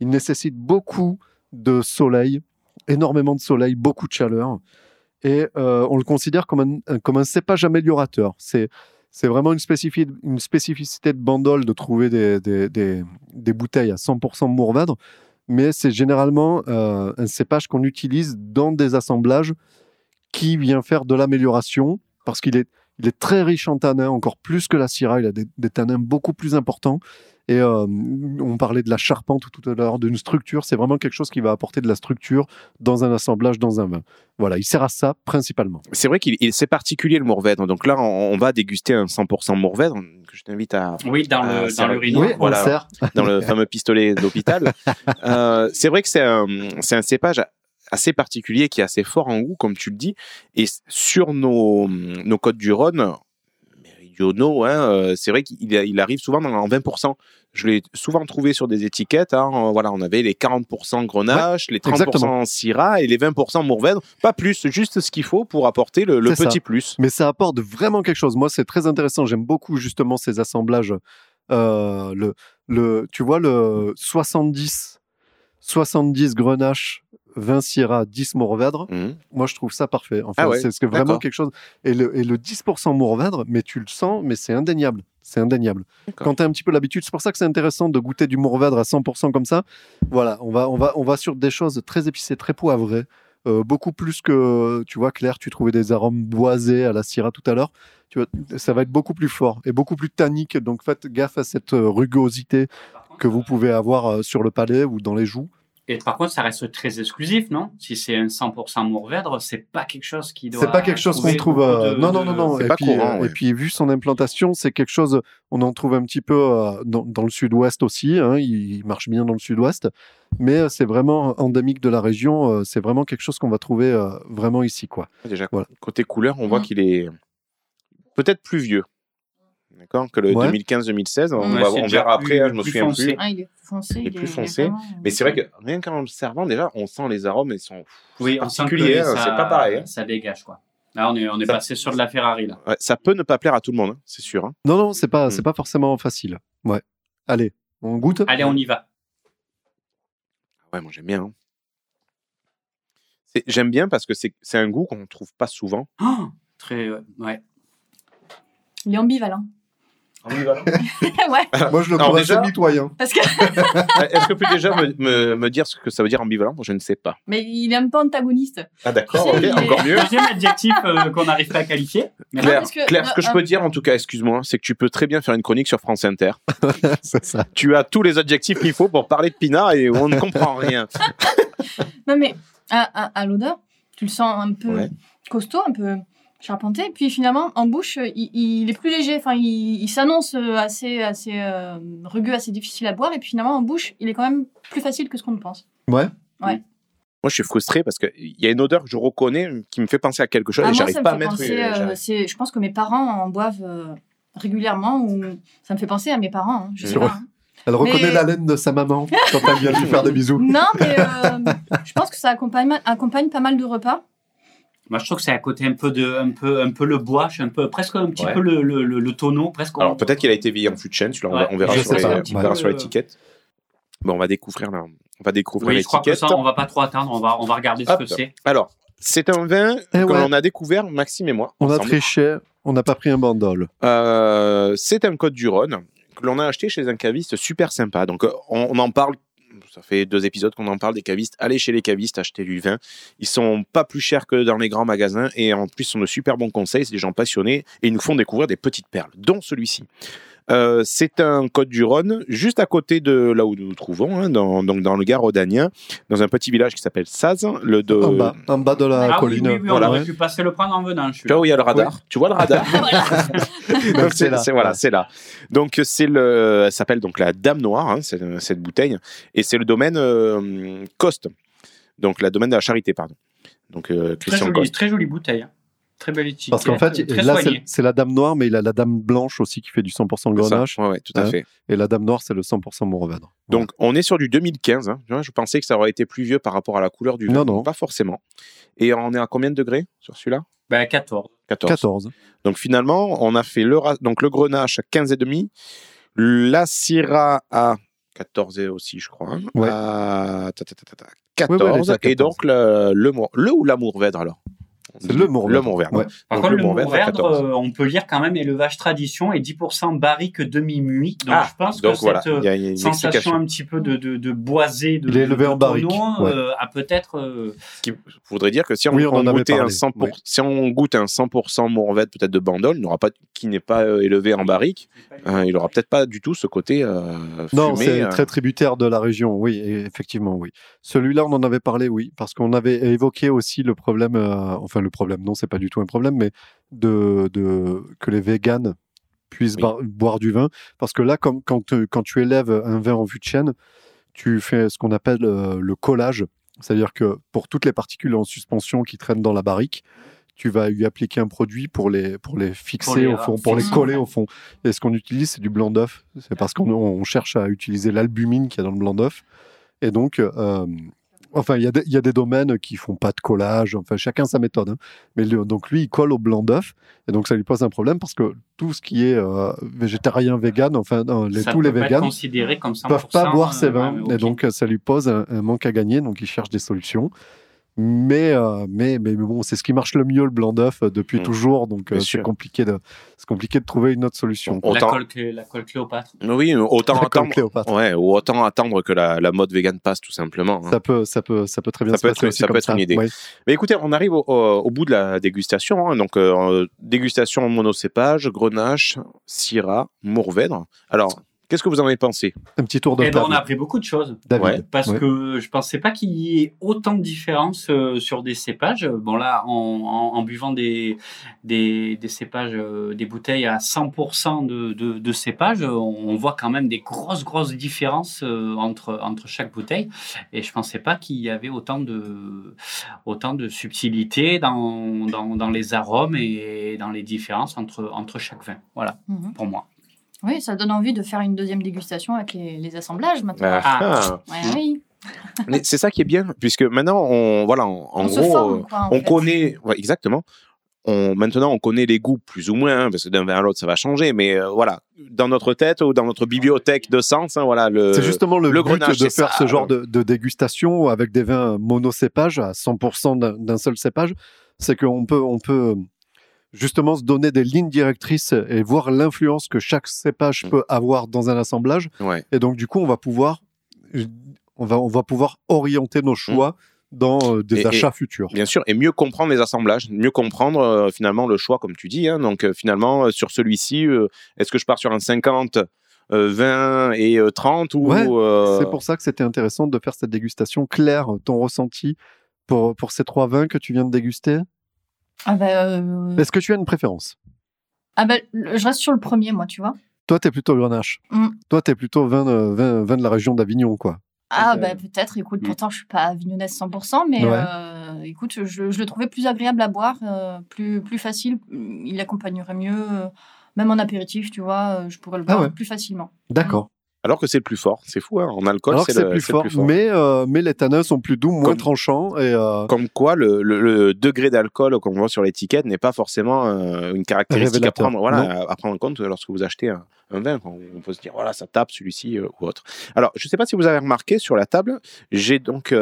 Il nécessite beaucoup de soleil, énormément de soleil, beaucoup de chaleur. Et euh, on le considère comme un, un cépage améliorateur. C'est vraiment une, spécifi- une spécificité de Bandol de trouver des, bouteilles à 100% Mourvèdre, mais c'est généralement euh, un cépage qu'on utilise dans des assemblages qui vient faire de l'amélioration parce qu'il est, est très riche en tanins, encore plus que la Syrah. Il a des tanins beaucoup plus importants. Et euh, on parlait de la charpente tout à l'heure, d'une structure. C'est vraiment quelque chose qui va apporter de la structure dans un assemblage, dans un vin. Voilà, il sert à ça principalement. C'est vrai qu'il il- c'est particulier le Mourvèdre. Donc là, on, on va déguster un 100% Mourvèdre que je t'invite à Oui, dans le dans l'urinoir. oui, voilà. dans le fameux pistolet d'hôpital. Euh, c'est vrai que c'est un, c'est un cépage assez particulier qui est assez fort en goût, comme tu le dis. Et sur nos, nos côtes du Rhône, méridionaux, hein, euh, c'est vrai qu'il il arrive souvent dans, en 20%. Je l'ai souvent trouvé sur des étiquettes. hein, euh, voilà, on avait les 40% grenache, les 30% exactement. syrah et les 20% mourvèdre. Pas plus, juste ce qu'il faut pour apporter le, le C'est ça. petit plus. mais ça apporte vraiment quelque chose. Moi, c'est très intéressant. J'aime beaucoup justement ces assemblages. Euh, le, le, tu vois, le 70, 70 Grenache, 20 Syrah, 10 Mourvèdre. Mhm. Moi, je trouve ça parfait. Enfin, Ah ouais, c'est ce que vraiment quelque chose. Et le, et le 10% Mourvèdre, mais tu le sens, mais c'est indéniable. C'est indéniable. Quand tu as un petit peu l'habitude, c'est pour ça que c'est intéressant de goûter du Mourvèdre à 100% comme ça. Voilà, on va, on va, on va sur des choses très épicées, très poivrées. euh, beaucoup plus que, tu vois, Claire, tu trouvais des arômes boisés à la Syrah tout à l'heure. Tu vois, ça va être beaucoup plus fort et beaucoup plus tannique. Donc faites gaffe à cette euh, rugosité que vous pouvez avoir euh, sur le palais ou dans les joues. Et par contre, ça reste très exclusif, non? Si c'est un 100% Mourvèdre, c'est pas quelque chose qui doit. C'est pas quelque chose qu'on trouve. euh, de- non, non, non, non. c'est Et pas puis, courant, euh, ouais. Et puis, vu son implantation, c'est quelque chose. On en trouve un petit peu euh, dans, dans le sud-ouest aussi. hein, il, il marche bien dans le sud-ouest. Mais euh, c'est vraiment endémique de la région. euh, c'est vraiment quelque chose qu'on va trouver euh, vraiment ici, quoi. Déjà, Voilà. côté couleur, on voit Mhm. qu'il est peut-être plus vieux. D'accord? Que le Ouais. 2015-2016. On, Ouais, va- on déjà verra plus- après, hein, je me souviens foncé. plus. Ah, il est foncé. Il est plus foncé. vraiment- Mais c'est vrai que rien qu'en le servant, déjà, on sent les arômes, ils sont Oui, particuliers. hein, c'est pas pareil. hein. Ça dégage, quoi. Là, on est, on est Ça- passé sur de la Ferrari, là. Ouais, ça peut ne pas plaire à tout le monde, hein, c'est sûr. hein. Non, non, c'est pas, Mm. c'est pas forcément facile. Ouais. Allez, on goûte? Allez, on y va. Ouais, moi j'aime bien. hein. J'aime bien parce que c'est c'est un goût qu'on trouve pas souvent. Oh, très, euh, ouais. Il est ambivalent. ouais, Moi, je le trouve déjà- mitoyen. parce que. Est-ce que tu peux déjà me, me- me dire ce que ça veut dire ambivalent? Je ne sais pas. Mais il est un peu antagoniste. Ah d'accord, Si, ok, il est- encore mieux. Deuxième adjectif euh, qu'on n'arrive pas à qualifier. Mais Claire, que- Claire, ce que je euh, peux dire en tout cas, excuse-moi, c'est que tu peux très bien faire une chronique sur France Inter. c'est ça. Tu as tous les adjectifs qu'il faut pour parler de Pinard et on ne comprend rien. Non, mais à, à, à l'odeur, Tu le sens un peu Ouais. costaud, un peu charpenté. Puis finalement, en bouche, il, il est plus léger. Enfin, il, il s'annonce euh, assez, assez euh, rugueux, assez difficile à boire. Et puis finalement, en bouche, il est quand même plus facile que ce qu'on ne pense. Ouais. Ouais. Moi, je suis frustré parce qu'il y a une odeur que je reconnais qui me fait penser à quelque chose Ah, et moi, j'arrive ça me pas à fait mettre. penser, euh, euh, je pense que mes parents en boivent euh, régulièrement. Ou ça me fait penser à mes parents. hein, je sais pas, hein. Elle reconnaît Mais- l'haleine de sa maman quand elle vient lui faire des bisous. Non, mais euh, je pense que ça accompagne, accompagne pas mal de repas. Moi, je trouve que c'est à côté un peu de, un peu, un peu le bois, je suis un peu, presque un petit Ouais. peu le, le, le, le tonneau, presque. Alors peut-être qu'il a été veillé en fût de chêne, celui-là, on, va- Ouais, on verra, sur, les- on verra sur l'étiquette. Bon, on va découvrir là. On va découvrir Oui, je crois que l'étiquette. ça, on va pas trop attendre, on va, on va regarder ce que c'est. Alors, c'est un vin Eh que ouais. l'on a découvert, Maxime et moi. On a ensemble. triché, on n'a pas pris un bandol. Euh, c'est un Côte du Rhône que l'on a acheté chez un caviste super sympa. Donc, on, on en parle. Ça fait deux épisodes qu'on en parle des cavistes. Allez chez les cavistes, achetez du vin. Ils sont pas plus chers que dans les grands magasins et en plus, ils sont de super bons conseils. C'est des gens passionnés et ils nous font découvrir des petites perles, dont celui-ci. Euh, c'est un Côte du Rhône, juste à côté de là où nous nous trouvons, hein, dans, donc dans le Gard rhodanien, dans un petit village qui s'appelle Saz. Le de... En bas, en bas de la ah oui, colline. oui, oui, Voilà. on aurait pu passer le prendre en venant. Je suis Tu vois où il y a le radar Tu vois le radar Donc, c'est là. c'est voilà, c'est là. Donc c'est le, elle s'appelle donc la Dame Noire, hein, cette, cette bouteille, et c'est le domaine euh, Coste, donc la domaine de la Charité, pardon. Donc euh, Très Christian jolie, Coste. très jolie bouteille. Très belle étiquette. Parce qu'en fait, très là, c'est la dame noire, mais il a la dame blanche aussi qui fait du 100% C'est ça. grenache. Ouais, ouais, tout à Hein. fait. Et la dame noire, c'est le 100% Mourvèdre. Donc on est sur du 2015. hein. Je pensais que ça aurait été plus vieux par rapport à la couleur du vin. Non, non. Pas forcément. Et on est à combien de degrés sur celui-là? Ben, 14. 14. 14. Donc finalement, on a fait le, donc le grenache à 15,5, la syrah à 14 aussi, je crois. hein, Ouais. à ta, ta, ta, ta, ta, Ouais, 14, ouais, et 14. donc le, le, le ou la Mourvèdre alors? C'est le. Ouais. Par contre, le 14. euh, on peut lire quand même élevage tradition et 10% barrique demi-muit. Donc, Ah, je pense donc que voilà, cette euh, y a, y a sensation explication. un petit peu de, de, de boisé, de, de en barrique, tonneau, ouais. euh, a peut-être. euh, Ce qui voudrait dire que si on, Oui, on en on avait goûtait un parlé, 100%, oui. si on goûte un 100% Mourvèdre peut-être de Bandol, il n'aura pas, qui n'est pas euh, élevé en barrique, hein, il aura peut-être pas du tout ce côté euh, Non, c'est euh. très tributaire de la région, oui, effectivement, oui. Celui-là, on en avait parlé, oui, parce qu'on avait évoqué aussi le problème, euh, enfin le problème, non, c'est pas du tout un problème, mais de, de que les véganes puissent Oui. boire du vin, parce que là, comme, quand, tu- quand tu élèves un vin en vue de chêne, tu fais ce qu'on appelle euh, le collage, c'est-à-dire que pour toutes les particules en suspension qui traînent dans la barrique, tu vas lui appliquer un produit pour les, pour les fixer les, au euh, fond, pour les coller au fond. Et ce qu'on utilise, c'est du blanc d'œuf. C'est parce qu'on on cherche à utiliser l'albumine qu'il y a dans le blanc d'œuf. Et donc, euh, enfin, il y, a des- il y a des domaines qui font pas de collage. Enfin, chacun sa méthode. hein. Mais le- donc, lui, il colle au blanc d'œuf. Et donc, ça lui pose un problème parce que tout ce qui est euh, végétarien, vegan, enfin, non, les, tous les véganes 100%. peuvent pas boire ces euh, vins. Et donc, euh, ça lui pose un, un manque à gagner. Donc, il cherche des solutions. Mais, euh, mais, mais, mais bon, c'est ce qui marche le mieux, le blanc d'œuf, euh, depuis Mm. toujours. Donc, euh, c'est compliqué, de, c'est compliqué de trouver une autre solution. On- la, autant- colle, la colle Cléopâtre. Oui, autant La attendre. Cléopâtre. Ouais, ou autant attendre que la, la mode vegan passe tout simplement. hein. Ça peut, ça peut, ça peut très bien Ça se peut passer être- aussi ça peut être une idée. Ouais. Mais écoutez, on arrive au, au- au bout de la dégustation. hein. Donc, euh, dégustation monocépage, grenache, syrah, mourvèdre. Alors, qu'est-ce que vous en avez pensé? Un petit tour de Eh ben, on a appris beaucoup de choses. David. Ouais. Parce Ouais. que je pensais pas qu'il y ait autant de différences euh, sur des cépages. Bon là, en, en- en buvant des, des, des cépages, euh, des bouteilles à 100% de, de, de cépages, on, on voit quand même des grosses, grosses différences euh, entre, entre chaque bouteille. Et je pensais pas qu'il y avait autant de, autant de subtilité dans, dans, dans les arômes et dans les différences entre, entre chaque vin. Voilà, Mhm. pour moi. Oui, ça donne envie de faire une deuxième dégustation avec les, les assemblages maintenant. Ah, Ah. Ouais, oui. Mais c'est ça qui est bien, puisque maintenant, on, voilà, en, en on se gros, forme, euh, quoi, en on fait. connaît, ouais, exactement. On, maintenant, on connaît les goûts plus ou moins, hein, parce que d'un vin à l'autre, ça va changer. Mais euh, voilà, dans notre tête ou dans notre bibliothèque de sens, hein, voilà, le. C'est justement le, le but de faire ça. ce genre de, de dégustation avec des vins monocépages à 100% d'un- d'un seul cépage. C'est qu'on peut, on peut justement se donner des lignes directrices et voir l'influence que chaque cépage Mm. peut avoir dans un assemblage. Ouais. Et donc, du coup, on va pouvoir, on va, on va pouvoir orienter nos choix dans euh, des Mm. Et- achats futurs. Bien sûr, et mieux comprendre les assemblages, mieux comprendre euh, finalement le choix, comme tu dis. hein. Donc euh, finalement, euh, sur celui-ci, euh, est-ce que je pars sur un 50, euh, 20 et euh, 30 ou Ouais, euh, C'est pour ça que c'était intéressant de faire cette dégustation claire, ton ressenti pour, pour ces trois vins que tu viens de déguster Ah bah, euh, Est-ce que tu as une préférence? Ah bah, je reste sur le premier, moi, tu vois. Toi, t'es plutôt Grenache. Mm. Toi, t'es plutôt vin, de- vin, vin de la région d'Avignon, quoi. Ah Ok. bah peut-être, écoute, Mm. pourtant je suis pas avignonnaise 100%, mais Ouais. euh, écoute, je, je le trouvais plus agréable à boire, euh, plus, plus facile, il accompagnerait mieux, euh, même en apéritif, tu vois, euh, je pourrais le Ah boire ouais. plus facilement. D'accord. Alors que c'est le plus fort. C'est fou, hein. En alcool, c'est c'est le, plus, c'est le fort, Mais, euh, mais les tanins sont plus doux, moins Comme- tranchants. Et, euh, Comme quoi, le, le- le degré d'alcool qu'on voit sur l'étiquette n'est pas forcément euh, une caractéristique à prendre, voilà, à, à prendre en compte lorsque vous achetez un, un vin. On peut se dire, voilà, ça tape celui-ci ou autre. Alors, je ne sais pas si vous avez remarqué sur la table, j'ai donc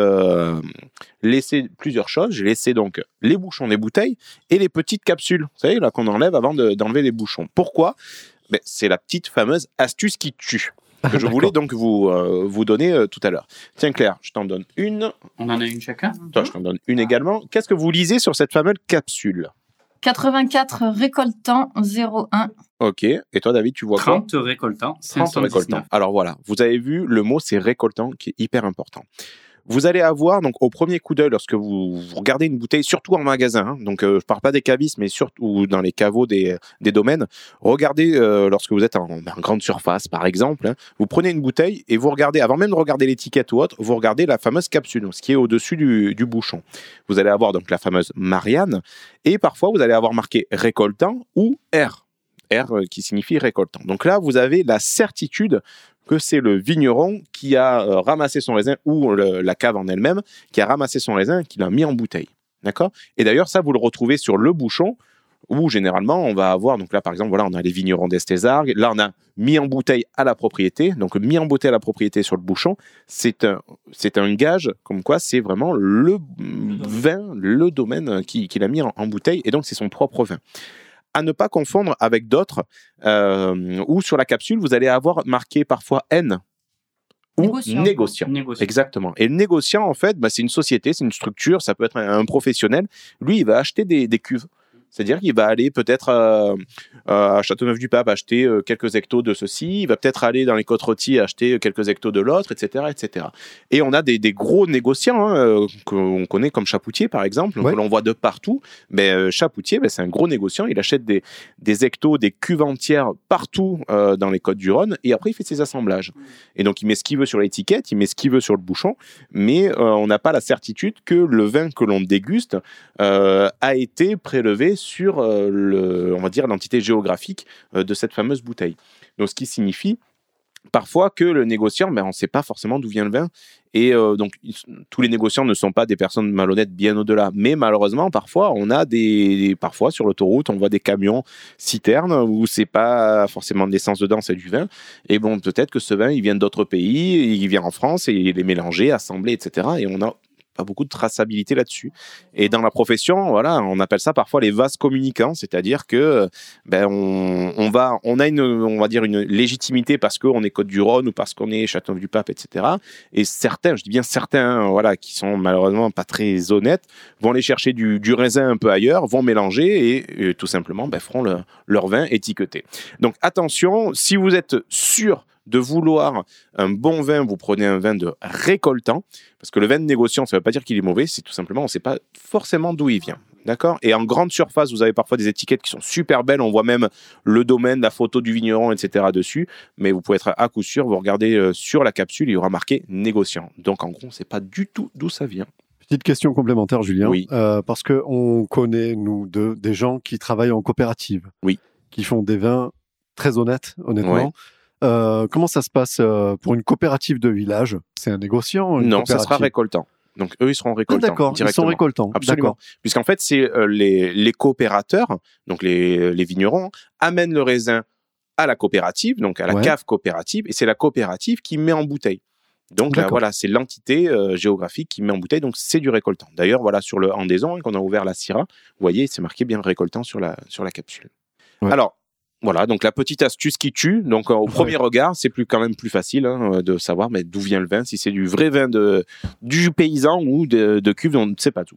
laissé plusieurs choses. J'ai laissé donc les bouchons des bouteilles et les petites capsules, vous savez, là qu'on enlève avant de- d'enlever les bouchons. Pourquoi? Ben, C'est la petite fameuse astuce qui tue que je voulais donc vous, euh, vous donner euh, tout à l'heure. Tiens Claire, je t'en donne une. On en a une chacun Toi, je t'en donne une également. Qu'est-ce que vous lisez sur cette fameuse capsule? 84 récoltant 01. Ok. Et toi, David, tu vois quoi? 30 récoltants. 30 519. récoltants. Alors voilà, vous avez vu, le mot c'est récoltant qui est hyper important. Vous allez avoir donc au premier coup d'œil lorsque vous, regardez une bouteille, surtout en magasin. hein, donc euh, je parle pas des cavistes, mais surtout dans les caveaux des, domaines. Regardez euh, lorsque vous êtes en, en grande surface, par exemple. hein, vous prenez une bouteille et vous regardez, avant même de regarder l'étiquette ou autre, vous regardez la fameuse capsule, donc ce qui est au-dessus du, du bouchon. Vous allez avoir donc la fameuse Marianne et parfois vous allez avoir marqué récoltant ou R. R euh, qui signifie récoltant. Donc là, vous avez la certitude que c'est le vigneron qui a euh, ramassé son raisin ou le- la cave en elle-même qui a ramassé son raisin et qui l'a mis en bouteille. D'accord? Et d'ailleurs, ça, vous le retrouvez sur le bouchon où généralement on va avoir, donc là par exemple, voilà, on a les vignerons d'Estésargues, là on a mis en bouteille à la propriété, donc mis en bouteille à la propriété sur le bouchon, c'est un, c'est un gage comme quoi c'est vraiment le vin, le domaine qui- qu'il a mis en, en bouteille. Et donc c'est son propre vin. À ne pas confondre avec d'autres euh, où sur la capsule vous allez avoir marqué parfois N ou Négociant. négociant. Négociant. Exactement. Et le négociant, en fait, bah, c'est une société, c'est une structure, ça peut être un, un professionnel. Lui, il va acheter des, des cuves. C'est-à-dire qu'il va aller peut-être euh, euh, à Châteauneuf-du-Pape acheter euh, quelques hectos de ceci, il va peut-être aller dans les côtes rôties acheter quelques hectos de l'autre, etc., etc. Et on a des, des gros négociants hein, qu'on connaît comme Chapoutier, par exemple, Ouais. que l'on voit de partout. Mais Chapoutier, ben, c'est un gros négociant. Il achète des, des hectos, des cuves entières partout euh, dans les côtes du Rhône, et après il fait ses assemblages. Et donc il met ce qu'il veut sur l'étiquette, il met ce qu'il veut sur le bouchon, mais euh, on n'a pas la certitude que le vin que l'on déguste euh, a été prélevé sur euh, le, on va dire l'entité géographique euh, de cette fameuse bouteille. Donc ce qui signifie parfois que le négociant, ben, on ne sait pas forcément d'où vient le vin. Et euh, donc, tous les négociants ne sont pas des personnes malhonnêtes, bien au-delà. Mais malheureusement, parfois, on a des, parfois sur l'autoroute, on voit des camions citernes où c'est pas forcément de l'essence dedans, c'est du vin. Et bon, peut-être que ce vin, il vient d'autres pays, il vient en France et il est mélangé, assemblé, etc. Et on n'a beaucoup de traçabilité là-dessus. Et dans la profession, voilà, on appelle ça parfois les vases communicants, c'est-à-dire que ben on, va, on a une, on va dire une légitimité parce qu'on est Côte-du-Rhône ou parce qu'on est Châteauneuf-du-Pape, etc. Et certains, je dis bien certains, voilà, qui sont malheureusement pas très honnêtes, vont aller chercher du, du raisin un peu ailleurs, vont mélanger et tout simplement ben, feront le- leur vin étiqueté. Donc attention, si vous êtes sûr de vouloir un bon vin, vous prenez un vin de récoltant, parce que le vin de négociant, ça ne veut pas dire qu'il est mauvais, c'est tout simplement, on ne sait pas forcément d'où il vient. D'accord? Et en grande surface, vous avez parfois des étiquettes qui sont super belles, on voit même le domaine, la photo du vigneron, etc. dessus, mais vous pouvez être à coup sûr, vous regardez euh, sur la capsule, il y aura marqué négociant. Donc en gros, on ne sait pas du tout d'où ça vient. Petite question complémentaire, Julien. Oui. Euh, parce qu'on connaît, nous, de, des gens qui travaillent en coopérative. Oui. Qui font des vins très honnêtes, honnêtement. Ouais. Euh, comment ça se passe euh, pour une coopérative de village? C'est un négociant non, ça sera récoltant. Donc eux, ils seront Ah, récoltants. d'accord, ils sont récoltants. Absolument. Puisqu'en fait, c'est euh, les, les coopérateurs, donc les, les vignerons, amènent le raisin à la coopérative, donc à la Ouais. cave coopérative, et c'est la coopérative qui met en bouteille. Donc là, voilà, c'est l'entité euh, géographique qui met en bouteille, donc c'est du récoltant. D'ailleurs, voilà, sur le Andaison, hein, qu'on a ouvert la Syrah, vous voyez, c'est marqué bien récoltant sur la, sur la capsule. Ouais. Alors, voilà, donc la petite astuce qui tue. Donc euh, au premier regard, c'est plus quand même plus facile hein, de savoir mais d'où vient le vin, si c'est du vrai vin de du paysan ou de, de cuve, on ne sait pas tout.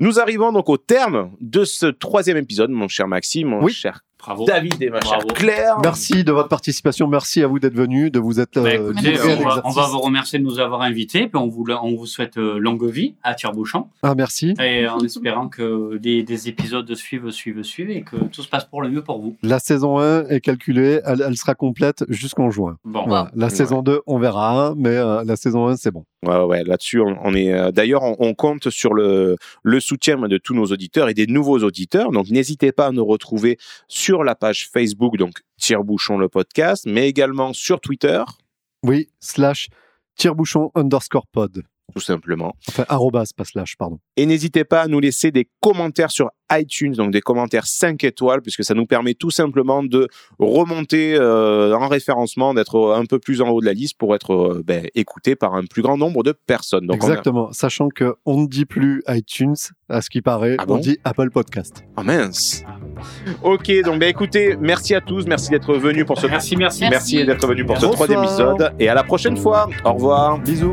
Nous arrivons donc au terme de ce troisième épisode, mon cher Maxime, mon Oui. cher Bravo. David et ma chère. Claire. Merci de votre participation. Merci à vous d'être venus, de vous être. Bah, euh, écoutez, on, va, on l'exercice. va vous remercier de nous avoir invités, puis on vous, on vous souhaite euh, longue vie à Tire-Bouchon, Ah, merci. et en espérant que des, des épisodes suivent, suivent, suivent, et que tout se passe pour le mieux pour vous. La saison 1 est calculée, elle, elle sera complète jusqu'en juin. Bon, Voilà. La Ouais. saison 2, on verra, mais euh, la saison 1, c'est bon. Ouais, ouais, là-dessus, on, on est. euh, D'ailleurs, on, on compte sur le, le soutien de tous nos auditeurs et des nouveaux auditeurs. Donc, n'hésitez pas à nous retrouver sur la page Facebook, donc Tire-Bouchon le podcast, mais également sur Twitter, Oui, slash tire-bouchon underscore pod. Tout simplement. Enfin, arrobas, pas slash, pardon. Et n'hésitez pas à nous laisser des commentaires sur iTunes, donc des commentaires 5 étoiles, puisque ça nous permet tout simplement de remonter euh, en référencement, d'être un peu plus en haut de la liste pour être euh, ben, écouté par un plus grand nombre de personnes. Donc, on a- Exactement. Sachant que on ne dit plus iTunes, à ce qui paraît, Ah on bon? dit Apple Podcast. Ah mince. Ok, donc ben, écoutez, merci à tous, merci d'être venus pour ce merci, merci. Merci d'être venu pour ce troisième épisode et à la prochaine fois. Au revoir. Bisous.